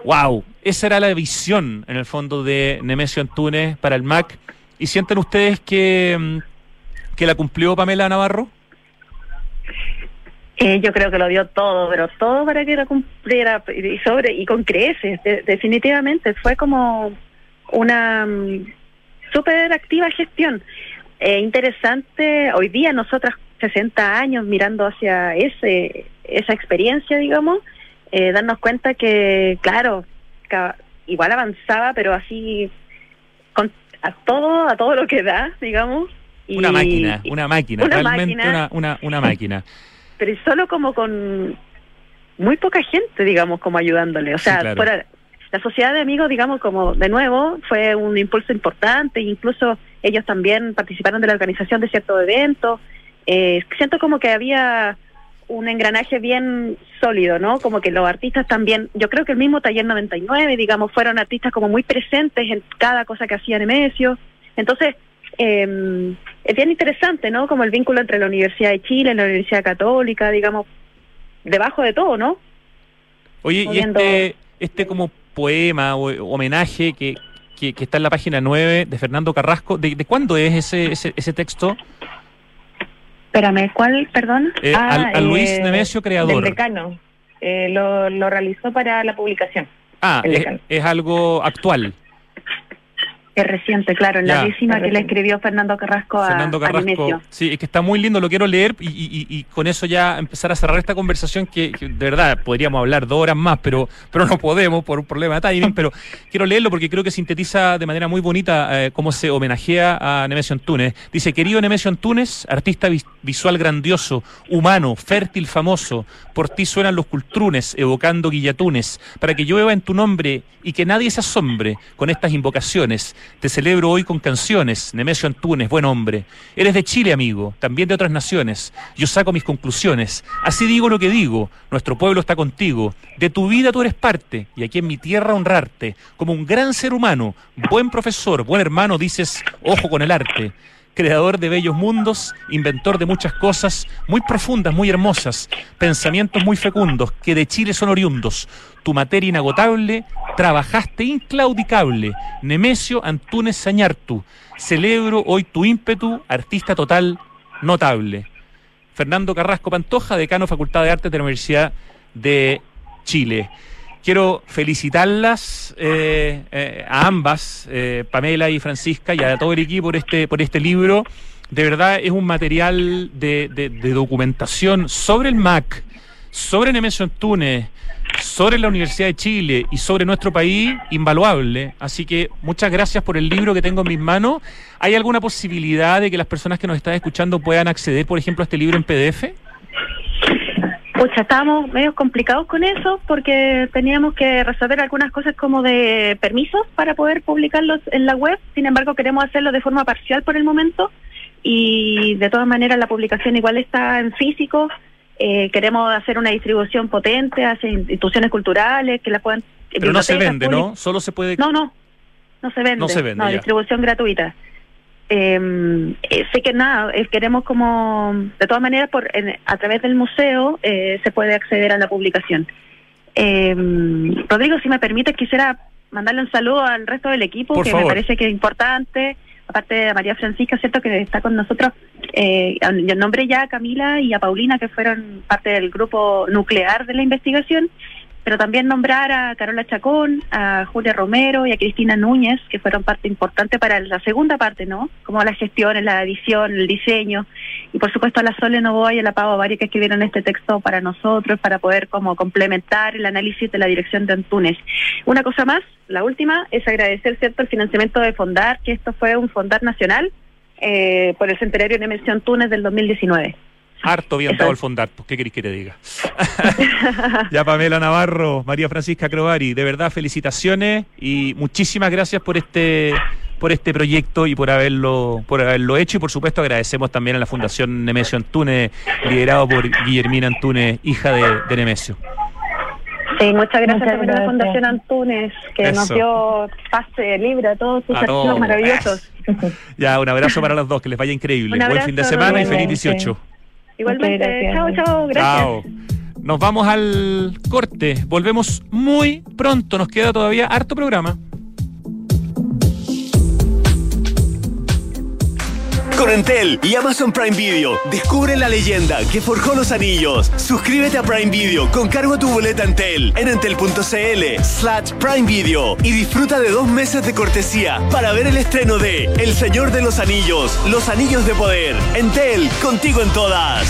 wow, esa era la visión en el fondo de Nemesio Antunes para el MAC. ¿Y sienten ustedes que, mm, que la cumplió Pamela Navarro? Eh, yo creo que lo dio todo, pero todo para que la cumpliera y sobre y con creces, definitivamente fue como una mm, súper activa gestión. Eh, interesante, hoy día nosotras 60 años mirando hacia ese esa experiencia, digamos, eh, darnos cuenta que, claro, igual avanzaba, pero así con, a todo, a todo lo que da, digamos. una máquina, una máquina, realmente Una, una, máquina. Pero solo como con muy poca gente, digamos, como ayudándole. O sea, la sociedad de amigos, digamos, como de nuevo, fue un impulso importante, incluso ellos también participaron de la organización de ciertos eventos. Eh, siento como que había un engranaje bien sólido, ¿no? Como que los artistas también, yo creo que el mismo Taller 99, digamos, fueron artistas como muy presentes en cada cosa que hacía Nemesio. Entonces, eh, es bien interesante, ¿no? Como el vínculo entre la Universidad de Chile, la Universidad Católica, digamos, debajo de todo, ¿no? Oye, y este, este como poema o homenaje que, que, está en la página 9 de Fernando Carrasco, ¿de, cuándo es ese, ese, ese texto? Espérame, ¿cuál, perdón? Eh, a, ah, Luis eh, Nemesio, creador. Del decano. Eh, lo, lo realizó para la publicación. Ah, es, algo actual. Es reciente, claro, en la décima que le escribió Fernando Carrasco a Fernando Carrasco, Sí, es que está muy lindo, lo quiero leer y, con eso ya empezar a cerrar esta conversación que, de verdad podríamos hablar dos horas más, pero, pero no podemos por un problema de timing, pero quiero leerlo porque creo que sintetiza de manera muy bonita eh, cómo se homenajea a Nemesio Antunes. Dice, querido Nemesio Antunes, artista visual grandioso, humano, fértil, famoso, por ti suenan los cultrunes evocando guillatunes, para que llueva en tu nombre y que nadie se asombre con estas invocaciones te celebro hoy con canciones, Nemesio Antunes, buen hombre. Eres de Chile, amigo, también de otras naciones. Yo saco mis conclusiones. Así digo lo que digo. Nuestro pueblo está contigo. De tu vida tú eres parte. Y aquí en mi tierra honrarte. Como un gran ser humano, buen profesor, buen hermano, dices, ojo con el arte creador de bellos mundos, inventor de muchas cosas muy profundas, muy hermosas, pensamientos muy fecundos, que de Chile son oriundos. Tu materia inagotable, trabajaste inclaudicable. Nemesio Antunes Sañartu, celebro hoy tu ímpetu, artista total, notable. Fernando Carrasco Pantoja, decano Facultad de Artes de la Universidad de Chile. Quiero felicitarlas eh, eh, a ambas, eh, Pamela y Francisca, y a todo el equipo por este, por este libro. De verdad es un material de, documentación sobre el MAC, sobre Nemesio Antunes, sobre la Universidad de Chile y sobre nuestro país invaluable. Así que muchas gracias por el libro que tengo en mis manos. ¿Hay alguna posibilidad de que las personas que nos están escuchando puedan acceder, por ejemplo, a este libro en PDF? Pucha, estábamos medio complicados con eso porque teníamos que resolver algunas cosas como de permisos para poder publicarlos en la web. Sin embargo, queremos hacerlo de forma parcial por el momento y de todas maneras la publicación igual está en físico. Eh, queremos hacer una distribución potente hacia instituciones culturales que la puedan... Pero no se vende, ¿no? Solo se puede... No, no, no se vende. No se vende. No, distribución gratuita. Em, eh, sé que nada, eh, queremos como, de todas maneras, por, a través del museo eh, se puede acceder a la publicación. Eh, Rodrigo, si me permite, quisiera mandarle un saludo al resto del equipo, que me parece que es importante, aparte de María Francisca, ¿cierto? Que está con nosotros. Eh, nombré ya a Camila y a Paulina, que fueron parte del grupo nuclear de la investigación pero también nombrar a Carola Chacón, a Julia Romero y a Cristina Núñez, que fueron parte importante para la segunda parte, ¿no? Como la gestión, la edición, el diseño, y por supuesto a la Sole Novoa y a la Pavo Varia que escribieron este texto para nosotros, para poder como complementar el análisis de la dirección de Antunes. Una cosa más, la última, es agradecer, ¿cierto?, el financiamiento de Fondar, que esto fue un Fondar nacional eh, por el centenario de Mención Túnez del 2019. Harto bien dado el fondar, pues, ¿qué queréis que te diga? ya Pamela Navarro, María Francisca Crovari, de verdad felicitaciones y muchísimas gracias por este por este proyecto y por haberlo por haberlo hecho y por supuesto agradecemos también a la Fundación Nemesio Antunes, liderado por Guillermina Antunes, hija de, Nemesio. Sí, muchas gracias también a la Fundación Antunes, que nos dio pase libre a todos sus archivos maravillosos. ya, un abrazo para los dos, que les vaya increíble. Buen fin de semana y feliz 18. Igualmente, chao, chao, gracias. Chao. Nos vamos al corte. Volvemos muy pronto. Nos queda todavía harto programa. Con Entel y Amazon Prime Video, descubre la leyenda que forjó los anillos. Suscríbete a Prime Video con cargo a tu boleta Entel en entel.cl slash Prime Video y disfruta de dos meses de cortesía para ver el estreno de El Señor de los Anillos, Los Anillos de Poder. Entel, contigo en todas.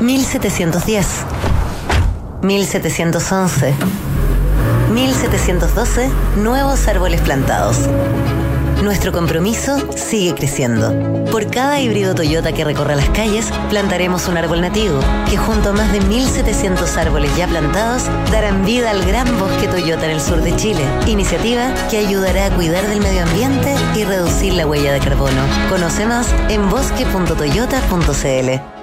1710 1711 1712 Nuevos árboles plantados nuestro compromiso sigue creciendo. Por cada híbrido Toyota que recorra las calles, plantaremos un árbol nativo, que junto a más de 1.700 árboles ya plantados, darán vida al gran bosque Toyota en el sur de Chile. Iniciativa que ayudará a cuidar del medio ambiente y reducir la huella de carbono. Conoce más en bosque.toyota.cl.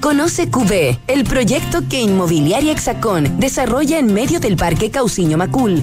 Conoce QB, el proyecto que Inmobiliaria Hexacón desarrolla en medio del Parque Cauciño Macul,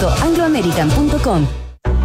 angloamerican.com.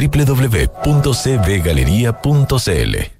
www.cvgalería.cl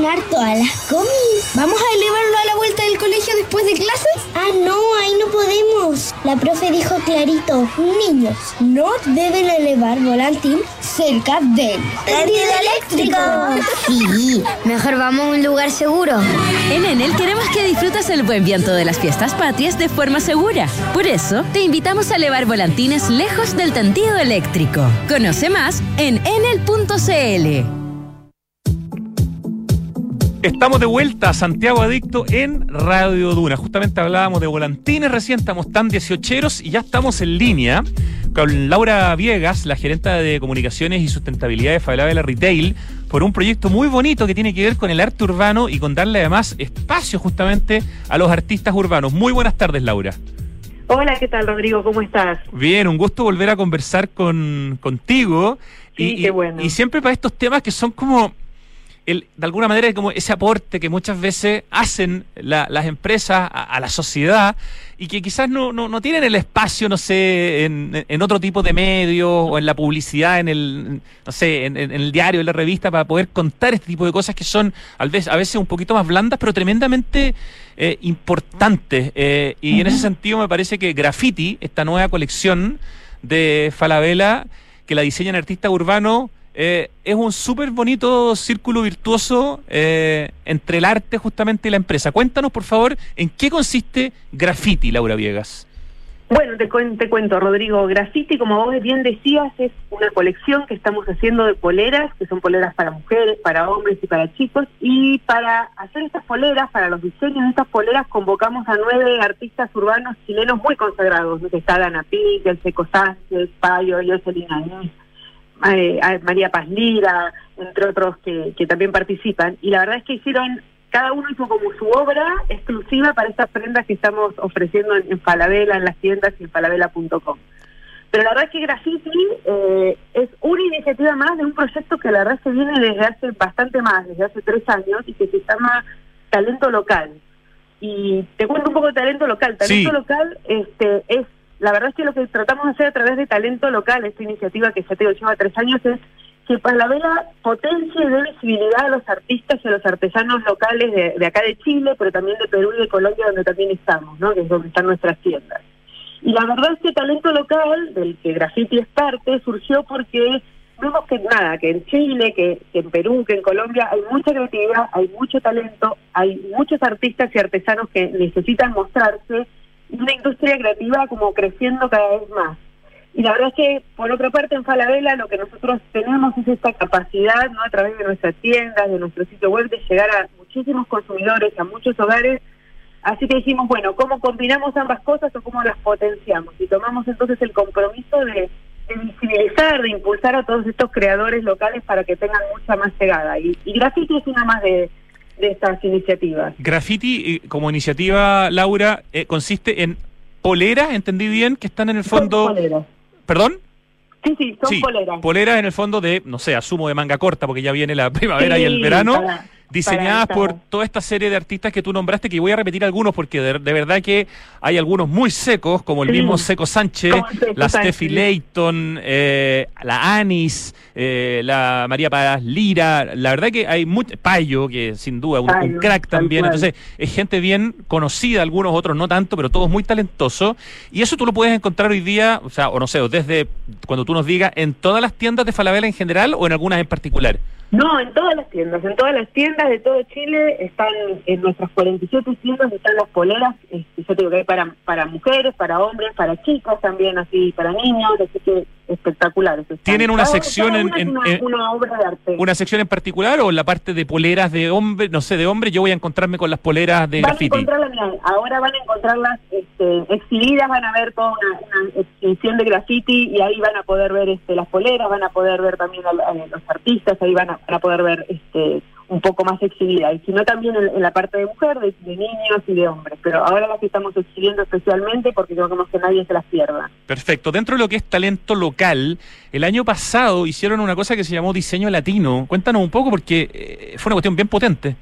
ganar todas las comis! ¿Vamos a elevarlo a la vuelta del colegio después de clases? Ah, no, ahí no podemos. La profe dijo clarito, niños, no deben elevar volantín cerca del tendido eléctrico. Sí, mejor vamos a un lugar seguro. En Enel queremos que disfrutes el buen viento de las fiestas patrias de forma segura. Por eso, te invitamos a elevar volantines lejos del tendido eléctrico. Conoce más en enel.cl. Estamos de vuelta a Santiago Adicto en Radio Duna. Justamente hablábamos de volantines recién, estamos tan dieciocheros y ya estamos en línea con Laura Viegas, la gerenta de comunicaciones y sustentabilidad de Falabella Retail, por un proyecto muy bonito que tiene que ver con el arte urbano y con darle además espacio justamente a los artistas urbanos. Muy buenas tardes, Laura. Hola, ¿qué tal, Rodrigo? ¿Cómo estás? Bien, un gusto volver a conversar con, contigo. Sí, y, qué bueno. y siempre para estos temas que son como el, de alguna manera como ese aporte que muchas veces hacen las empresas a, la sociedad y que quizás no, no, no tienen el espacio, no sé, en, en, otro tipo de medios o en la publicidad, en el, no sé, en, en, el diario, en la revista, para poder contar este tipo de cosas que son a veces, a veces un poquito más blandas, pero tremendamente eh, importantes. Eh, y en ese sentido me parece que Graffiti, esta nueva colección de Falabella, que la diseñan artistas urbanos, eh, es un súper bonito círculo virtuoso eh, entre el arte justamente y la empresa. Cuéntanos, por favor, en qué consiste Graffiti, Laura Viegas. Bueno, te, te cuento, Rodrigo. Graffiti, como vos bien decías, es una colección que estamos haciendo de poleras, que son poleras para mujeres, para hombres y para chicos. Y para hacer estas poleras, para los diseños de estas poleras, convocamos a nueve artistas urbanos chilenos muy consagrados. Está Dana Pique, El Seco Sánchez, Payo, Jocelyn Anís, eh, María Paz Lira, entre otros que, que también participan. Y la verdad es que hicieron, cada uno hizo como su obra exclusiva para estas prendas que estamos ofreciendo en, Falabella, en las tiendas y en falabella.com. Pero la verdad es que Graffiti eh, es una iniciativa más de un proyecto que la verdad es que viene desde hace bastante más, desde hace tres años, y que se llama Talento Local. Y te cuento un poco de talento local. Talento local este, es, la verdad es que lo que tratamos de hacer a través de talento local, esta iniciativa que ya te lleva tres años, es que Palavela potencie y dé visibilidad a los artistas y a los artesanos locales de, acá de Chile, pero también de Perú y de Colombia, donde también estamos, ¿no? que es donde están nuestras tiendas. Y la verdad es que talento local, del que Graffiti es parte, surgió porque vemos que nada, que en Chile, que, en Perú, que en Colombia hay mucha creatividad, hay mucho talento, hay muchos artistas y artesanos que necesitan mostrarse una industria creativa como creciendo cada vez más. Y la verdad es que, por otra parte, en Falabella lo que nosotros tenemos es esta capacidad, ¿no? a través de nuestras tiendas, de nuestro sitio web, de llegar a muchísimos consumidores, a muchos hogares. Así que dijimos, bueno, ¿cómo combinamos ambas cosas o cómo las potenciamos? Y tomamos entonces el compromiso de de visibilizar, de impulsar a todos estos creadores locales para que tengan mucha más llegada. Y, y Graffiti es una más de, estas iniciativas. Graffiti, eh, como iniciativa, Laura, eh, consiste en poleras, entendí bien, que están en el fondo... ¿Perdón? Sí, sí, son poleras. Poleras en el fondo de, no sé, asumo de manga corta, porque ya viene la primavera y el verano diseñadas por toda esta serie de artistas que tú nombraste, que voy a repetir algunos porque de, verdad que hay algunos muy secos, como el mismo Seco Sánchez, la Steffi Leighton, eh, la Anis, eh, la María Paz Lira, la verdad que hay mucho, Payo, que sin duda un, crack también, entonces es gente bien conocida, algunos otros no tanto, pero todos muy talentosos, y eso tú lo puedes encontrar hoy día, o sea, o no sé, desde cuando tú nos digas, en todas las tiendas de Falabella en general o en algunas en particular. No, en todas las tiendas, en todas las tiendas de todo Chile están, en nuestras 47 tiendas están las poleras, este, yo digo que hay para, para mujeres, para hombres, para chicos también, así, para niños, así que espectaculares. ¿Tienen una sección en, una, obra de arte. una sección en particular o la parte de poleras de hombre, no sé, de hombre, yo voy a encontrarme con las poleras de van graffiti? ahora van a encontrarlas este, exhibidas, van a ver toda una, exhibición de graffiti y ahí van a poder ver este, las poleras, van a poder ver también a los artistas, ahí van a para poder ver este un poco más exhibida, y sino también en, la parte de mujer, de, niños y de hombres. Pero ahora las estamos exhibiendo especialmente porque queremos que nadie se las pierda. Perfecto. Dentro de lo que es talento local, el año pasado hicieron una cosa que se llamó diseño latino. Cuéntanos un poco porque eh, fue una cuestión bien potente.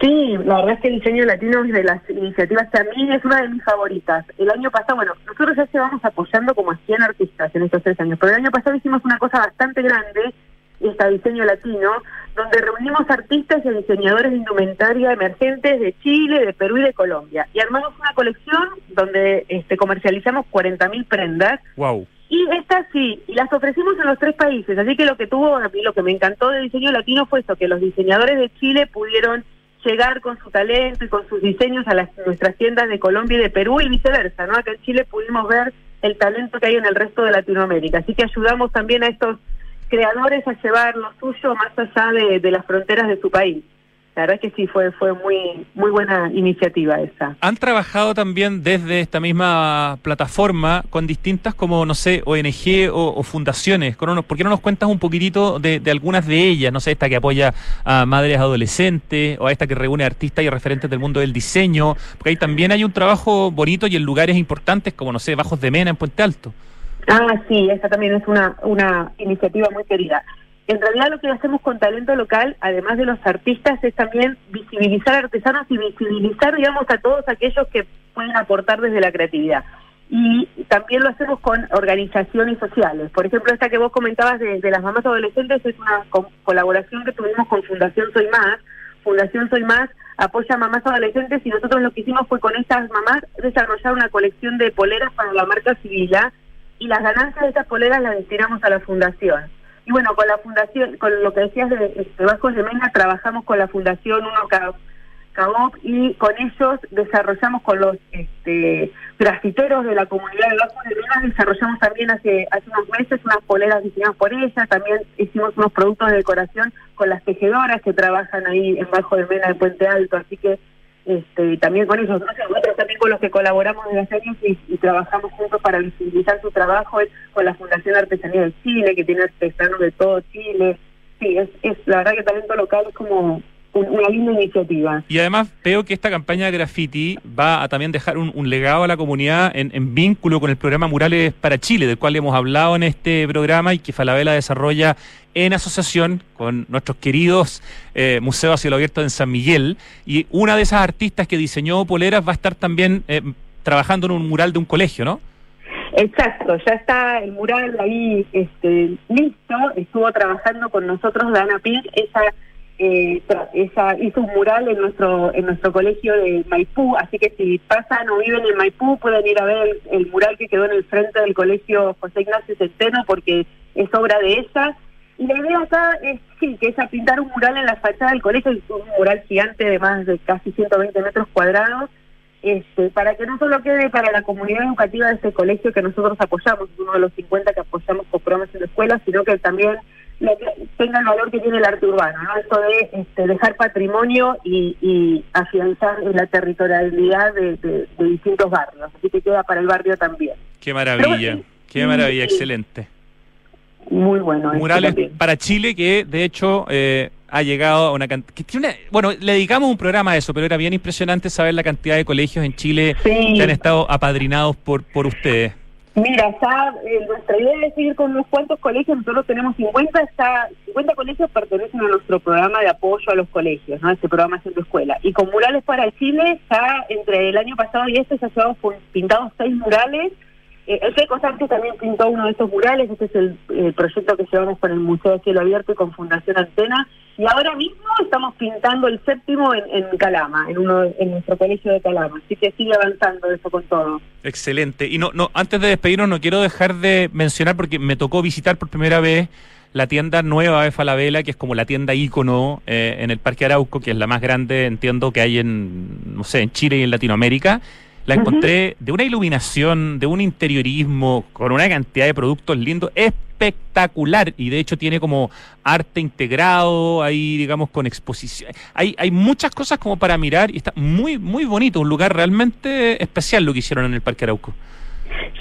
Sí, la verdad es que el diseño latino es de las iniciativas que a mí es una de mis favoritas. El año pasado, bueno, nosotros ya llevamos apoyando como a 100 artistas en estos tres años, pero el año pasado hicimos una cosa bastante grande esta Diseño Latino, donde reunimos artistas y diseñadores de indumentaria emergentes de Chile, de Perú y de Colombia. Y armamos una colección donde este, comercializamos 40.000 prendas. Wow. Y estas sí, y las ofrecimos en los tres países. Así que lo que tuvo, a mí lo que me encantó de Diseño Latino fue eso, que los diseñadores de Chile pudieron llegar con su talento y con sus diseños a las, nuestras tiendas de Colombia y de Perú y viceversa, ¿no? Acá en Chile pudimos ver el talento que hay en el resto de Latinoamérica. Así que ayudamos también a estos creadores a llevar lo suyo más allá de, las fronteras de su país. La verdad es que sí, fue, fue muy, muy buena iniciativa esa. Han trabajado también desde esta misma plataforma con distintas como, no sé, ONG o, fundaciones. ¿Por qué no nos cuentas un poquitito de, algunas de ellas? No sé, esta que apoya a madres adolescentes o a esta que reúne artistas y referentes del mundo del diseño. Porque ahí también hay un trabajo bonito y en lugares importantes como, no sé, Bajos de Mena en Puente Alto. Ah, sí, esa también es una, una iniciativa muy querida. En realidad lo que hacemos con talento local, además de los artistas, es también visibilizar artesanos y visibilizar, digamos, a todos aquellos que pueden aportar desde la creatividad. Y también lo hacemos con organizaciones sociales. Por ejemplo, esta que vos comentabas de, las mamás adolescentes es una colaboración que tuvimos con Fundación Soy Más. Fundación Soy Más apoya a mamás adolescentes y nosotros lo que hicimos fue con estas mamás desarrollar una colección de poleras para la marca Civila y las ganancias de estas poleras las destinamos a la fundación. Y bueno, con la fundación, con lo que decías de, de Bajos de Mena, trabajamos con la fundación Uno Cabop y con ellos desarrollamos con los este, grafiteros de la comunidad de Bajos de Mena, desarrollamos también hace, hace unos meses unas poleras diseñadas por ellas, también hicimos unos productos de decoración con las tejedoras que trabajan ahí en Bajo de Mena de Puente Alto, así que este, también con ellos, nosotros también con los que colaboramos desde hace años y, trabajamos juntos para visibilizar su trabajo es con la Fundación Artesanía de Chile, que tiene artesanos de todo Chile. Sí, es, es la verdad que el talento local es como una linda iniciativa. Y además veo que esta campaña de graffiti va a también dejar un, un legado a la comunidad en, en, vínculo con el programa Murales para Chile, del cual hemos hablado en este programa y que Falabella desarrolla en asociación con nuestros queridos eh, Museos a Cielo Abierto en San Miguel. Y una de esas artistas que diseñó poleras va a estar también eh, trabajando en un mural de un colegio, ¿no? Exacto, ya está el mural ahí este, listo. Estuvo trabajando con nosotros Dana Pink. Esa eh, esa, hizo un mural en nuestro en nuestro colegio de Maipú, así que si pasan o viven en Maipú pueden ir a ver el, mural que quedó en el frente del colegio José Ignacio Centeno porque es obra de ella. Y la idea acá es sí, que es a pintar un mural en la fachada del colegio, un mural gigante de más de casi 120 metros cuadrados, este, para que no solo quede para la comunidad educativa de este colegio que nosotros apoyamos, uno de los 50 que apoyamos con programas en la escuela, sino que también tenga el valor que tiene el arte urbano, ¿no? Esto de este, dejar patrimonio y, y afianzar la territorialidad de, distintos barrios. Así que queda para el barrio también. Qué maravilla, qué maravilla, excelente. Muy bueno. Murales para Chile que, de hecho, eh, ha llegado a una cantidad... Bueno, le dedicamos un programa a eso, pero era bien impresionante saber la cantidad de colegios en Chile que han estado apadrinados por, por ustedes. Mira, ya eh, nuestra idea es seguir con unos cuantos colegios, nosotros tenemos 50, está, 50 colegios pertenecen a nuestro programa de apoyo a los colegios, ¿no? Este programa Centro Escuela. Y con Murales para Chile, ya entre el año pasado y este ya llevamos pintados seis murales eh, Sánchez también pintó uno de estos murales, este es el, proyecto que llevamos con el Museo de Cielo Abierto y con Fundación Antena, y ahora mismo estamos pintando el séptimo en, Calama, en uno en nuestro colegio de Calama, así que sigue avanzando eso con todo. Excelente. Y no, no, antes de despedirnos no quiero dejar de mencionar porque me tocó visitar por primera vez la tienda nueva de Falabella, que es como la tienda ícono eh, en el Parque Arauco, que es la más grande, entiendo, que hay en, no sé, en Chile y en Latinoamérica la encontré de una iluminación, de un interiorismo, con una cantidad de productos lindos, espectacular. Y de hecho tiene como arte integrado, ahí digamos con exposición. Hay, hay muchas cosas como para mirar y está muy, muy bonito, un lugar realmente especial lo que hicieron en el Parque Arauco.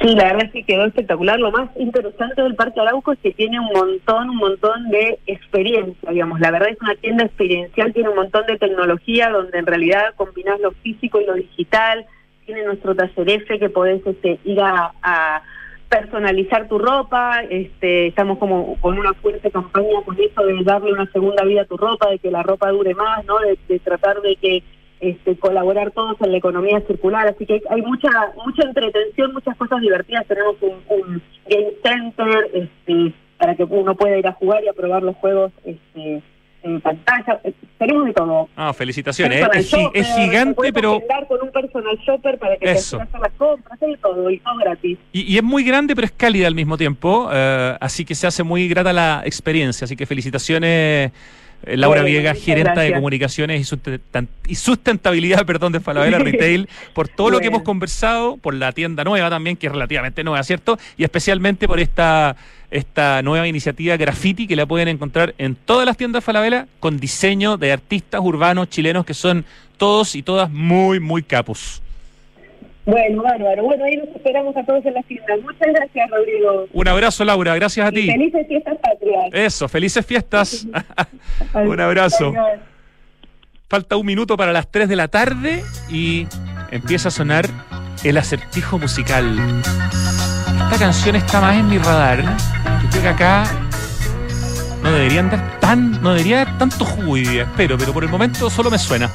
Sí, la verdad es que quedó espectacular. Lo más interesante del Parque Arauco es que tiene un montón, un montón de experiencia, digamos. La verdad es una tienda experiencial, tiene un montón de tecnología donde en realidad combinas lo físico y lo digital tiene nuestro taller F que podés este, ir a, personalizar tu ropa, este, estamos como con una fuerte campaña con eso de darle una segunda vida a tu ropa, de que la ropa dure más, ¿no? De, tratar de que este, colaborar todos en la economía circular, así que hay mucha mucha entretención, muchas cosas divertidas, tenemos un, un game center este, para que uno pueda ir a jugar y a probar los juegos este, en pantalla. Eh, tenemos de todo. Ah, felicitaciones. Es, gigante, pero. con un personal shopper para que Eso. hacer las compras, hay todo, y todo gratis. Y, es muy grande, pero es cálida al mismo tiempo. Eh, así que se hace muy grata la experiencia. Así que felicitaciones. Eh, Laura Viegas, gerenta de comunicaciones y sustentabilidad, perdón, de Falabella Retail, por todo lo que hemos conversado, por la tienda nueva también, que es relativamente nueva, ¿cierto? Y especialmente por esta esta nueva iniciativa Graffiti que la pueden encontrar en todas las tiendas Falabella con diseño de artistas urbanos chilenos que son todos y todas muy, muy capos. Bueno, bárbaro. Bueno, ahí nos esperamos a todos en las tiendas. Muchas gracias, Rodrigo. Un abrazo, Laura. Gracias a ti. felices fiestas patrias. Eso, felices fiestas. un abrazo. Falta un minuto para las 3 de la tarde y empieza a sonar el acertijo musical. Esta canción está más en mi radar. Yo creo que acá no deberían dar tan, no debería dar tanto jugo espero, pero por el momento solo me suena.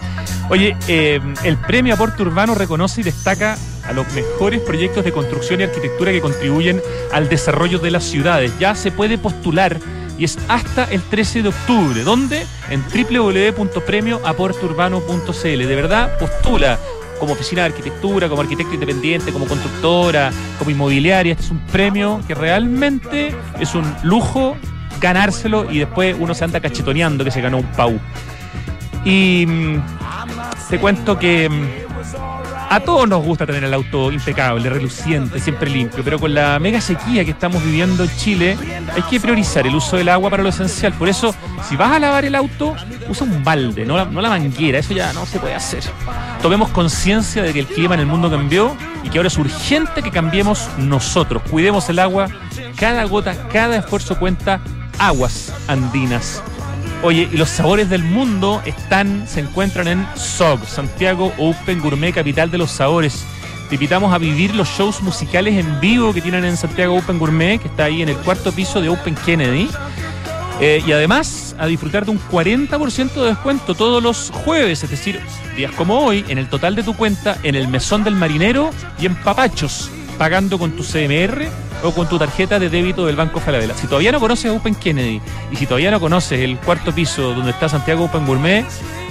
Oye, eh, el premio Aporte Urbano reconoce y destaca a los mejores proyectos de construcción y arquitectura que contribuyen al desarrollo de las ciudades. Ya se puede postular y es hasta el 13 de octubre. ¿Dónde? En www.premioaporteurbano.cl. De verdad, postula como oficina de arquitectura, como arquitecto independiente, como constructora, como inmobiliaria. Este es un premio que realmente es un lujo ganárselo y después uno se anda cachetoneando que se ganó un PAU. Y mm, te cuento que mm, a todos nos gusta tener el auto impecable, reluciente, siempre limpio, pero con la mega sequía que estamos viviendo en Chile, hay que priorizar el uso del agua para lo esencial. Por eso, si vas a lavar el auto, usa un balde, no la, no la manguera, eso ya no se puede hacer. Tomemos conciencia de que el clima en el mundo cambió y que ahora es urgente que cambiemos nosotros. Cuidemos el agua, cada gota, cada esfuerzo cuenta. Aguas andinas. Oye, y los sabores del mundo están, se encuentran en SOG, Santiago Open Gourmet, capital de los sabores. Te invitamos a vivir los shows musicales en vivo que tienen en Santiago Open Gourmet, que está ahí en el cuarto piso de Open Kennedy. Eh, y además a disfrutar de un 40% de descuento todos los jueves, es decir, días como hoy, en el total de tu cuenta, en el mesón del marinero y en papachos, pagando con tu CMR o con tu tarjeta de débito del Banco Falabella. Si todavía no conoces Open Kennedy y si todavía no conoces el cuarto piso donde está Santiago Open Gourmet,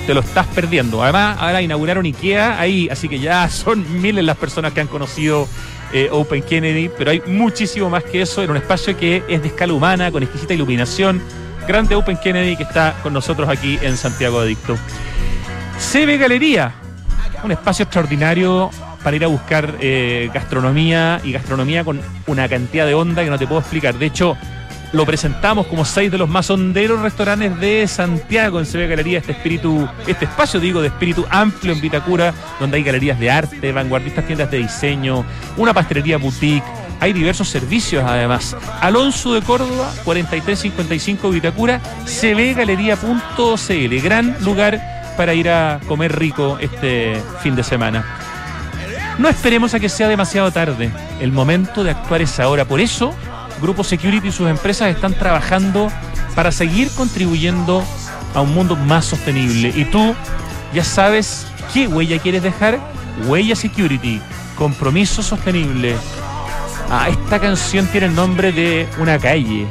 te lo estás perdiendo. Además, ahora inauguraron IKEA ahí, así que ya son miles las personas que han conocido eh, Open Kennedy, pero hay muchísimo más que eso en un espacio que es de escala humana, con exquisita iluminación. Grande Open Kennedy que está con nosotros aquí en Santiago Adicto. CB Galería, un espacio extraordinario para ir a buscar eh, gastronomía y gastronomía con una cantidad de onda que no te puedo explicar. De hecho, lo presentamos como seis de los más honderos restaurantes de Santiago en CB Galería, este espíritu, este espacio digo de espíritu amplio en Vitacura, donde hay galerías de arte, vanguardistas tiendas de diseño, una pastelería boutique, hay diversos servicios además. Alonso de Córdoba, 4355 Vitacura, cbgalería.cl, gran lugar para ir a comer rico este fin de semana. No esperemos a que sea demasiado tarde. El momento de actuar es ahora. Por eso, Grupo Security y sus empresas están trabajando para seguir contribuyendo a un mundo más sostenible. Y tú ya sabes qué huella quieres dejar. Huella Security, compromiso sostenible. Ah, esta canción tiene el nombre de una calle.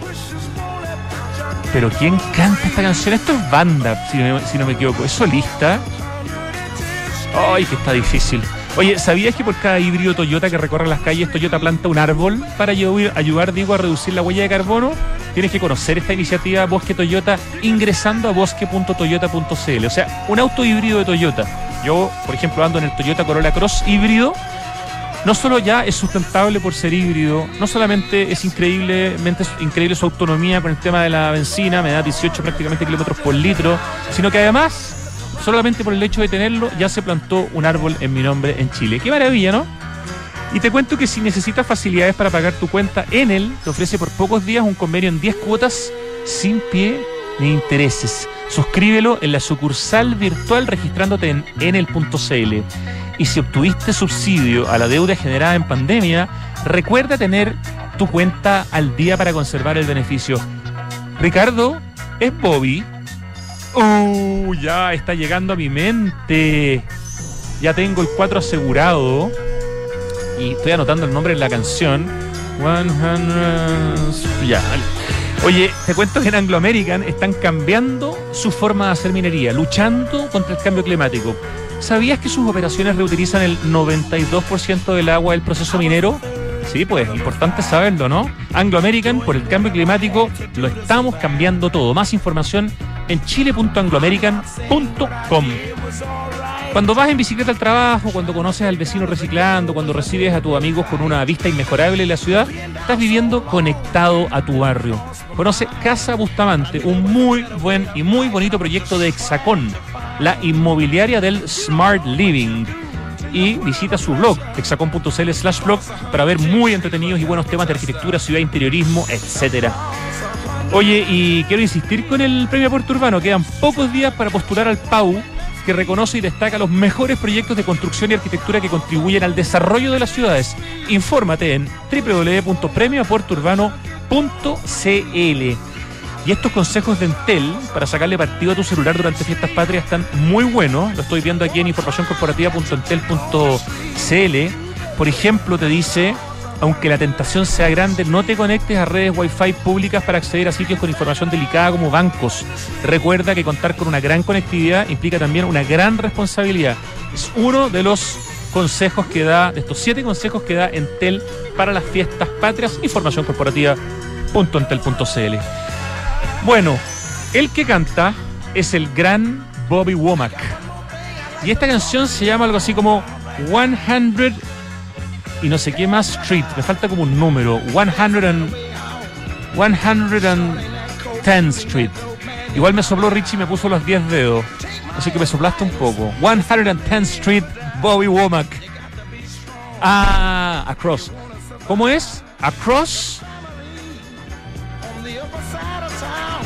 Pero ¿quién canta esta canción? Esto es banda, si no, si no me equivoco. ¿Es solista? Ay, que está difícil. Oye, ¿sabías que por cada híbrido Toyota que recorre las calles, Toyota planta un árbol para ayudar, digo, a reducir la huella de carbono? Tienes que conocer esta iniciativa Bosque Toyota ingresando a bosque.toyota.cl. O sea, un auto híbrido de Toyota. Yo, por ejemplo, ando en el Toyota Corolla Cross híbrido. No solo ya es sustentable por ser híbrido, no solamente es increíblemente increíble su autonomía con el tema de la benzina, me da 18 prácticamente kilómetros por litro, sino que además solamente por el hecho de tenerlo, ya se plantó un árbol en mi nombre en Chile. Qué maravilla, ¿no? Y te cuento que si necesitas facilidades para pagar tu cuenta, Enel te ofrece por pocos días un convenio en 10 cuotas sin pie ni intereses. Suscríbelo en la sucursal virtual registrándote en enel.cl. Y si obtuviste subsidio a la deuda generada en pandemia, recuerda tener tu cuenta al día para conservar el beneficio. Ricardo, es Bobby. Uh, ya está llegando a mi mente. Ya tengo el 4 asegurado. Y estoy anotando el nombre de la canción. 100. Ya, Oye, te cuento que en Anglo American están cambiando su forma de hacer minería, luchando contra el cambio climático. ¿Sabías que sus operaciones reutilizan el 92% del agua del proceso minero? Sí, pues, importante saberlo, ¿no? Anglo American, por el cambio climático, lo estamos cambiando todo. Más información en chile.angloamerican.com. Cuando vas en bicicleta al trabajo, cuando conoces al vecino reciclando, cuando recibes a tus amigos con una vista inmejorable en la ciudad, estás viviendo conectado a tu barrio. Conoce Casa Bustamante, un muy buen y muy bonito proyecto de Hexacón, la inmobiliaria del Smart Living. Y visita su blog, hexacon.cl slash blog, para ver muy entretenidos y buenos temas de arquitectura, ciudad, interiorismo, etcétera. Oye, y quiero insistir con el premio Puerto Urbano. Quedan pocos días para postular al PAU, que reconoce y destaca los mejores proyectos de construcción y arquitectura que contribuyen al desarrollo de las ciudades. Infórmate en www.premioapuertourbano.cl. Y estos consejos de Entel para sacarle partido a tu celular durante fiestas patrias están muy buenos. Lo estoy viendo aquí en informacioncorporativa.entel.cl. Por ejemplo, te dice aunque la tentación sea grande, no te conectes a redes Wi-Fi públicas para acceder a sitios con información delicada como bancos. Recuerda que contar con una gran conectividad implica también una gran responsabilidad. Es uno de los consejos que da, de estos siete consejos que da Entel para las fiestas patrias, información corporativa.entel.cl. Bueno, el que canta es el gran Bobby Womack. Y esta canción se llama algo así como 100 y no sé qué más Street. Me falta como un número. 100 and, 110 Street. Igual me sopló Richie y me puso los 10 dedos. Así que me soplaste un poco. 110 Street, Bobby Womack. Ah, Across. ¿Cómo es? Across.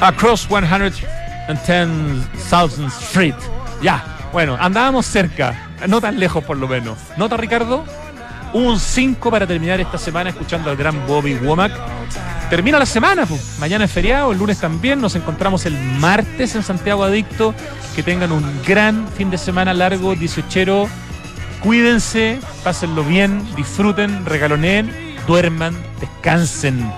Across 100 and 10 Southern Street. Ya, bueno, andábamos cerca, no tan lejos por lo menos. ¿Nota, Ricardo? Un 5 para terminar esta semana escuchando al gran Bobby Womack. Termina la semana, pues. mañana es feriado, el lunes también. Nos encontramos el martes en Santiago Adicto. Que tengan un gran fin de semana largo, 18. Cuídense, pásenlo bien, disfruten, regaloneen, duerman, descansen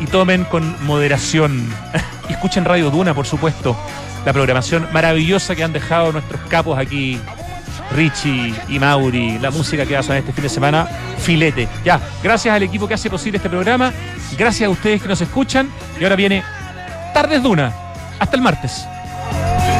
y tomen con moderación. escuchen Radio Duna, por supuesto. La programación maravillosa que han dejado nuestros capos aquí, Richie y Mauri, la música que hacen este fin de semana, filete. Ya, gracias al equipo que hace posible este programa, gracias a ustedes que nos escuchan y ahora viene Tardes Duna. Hasta el martes.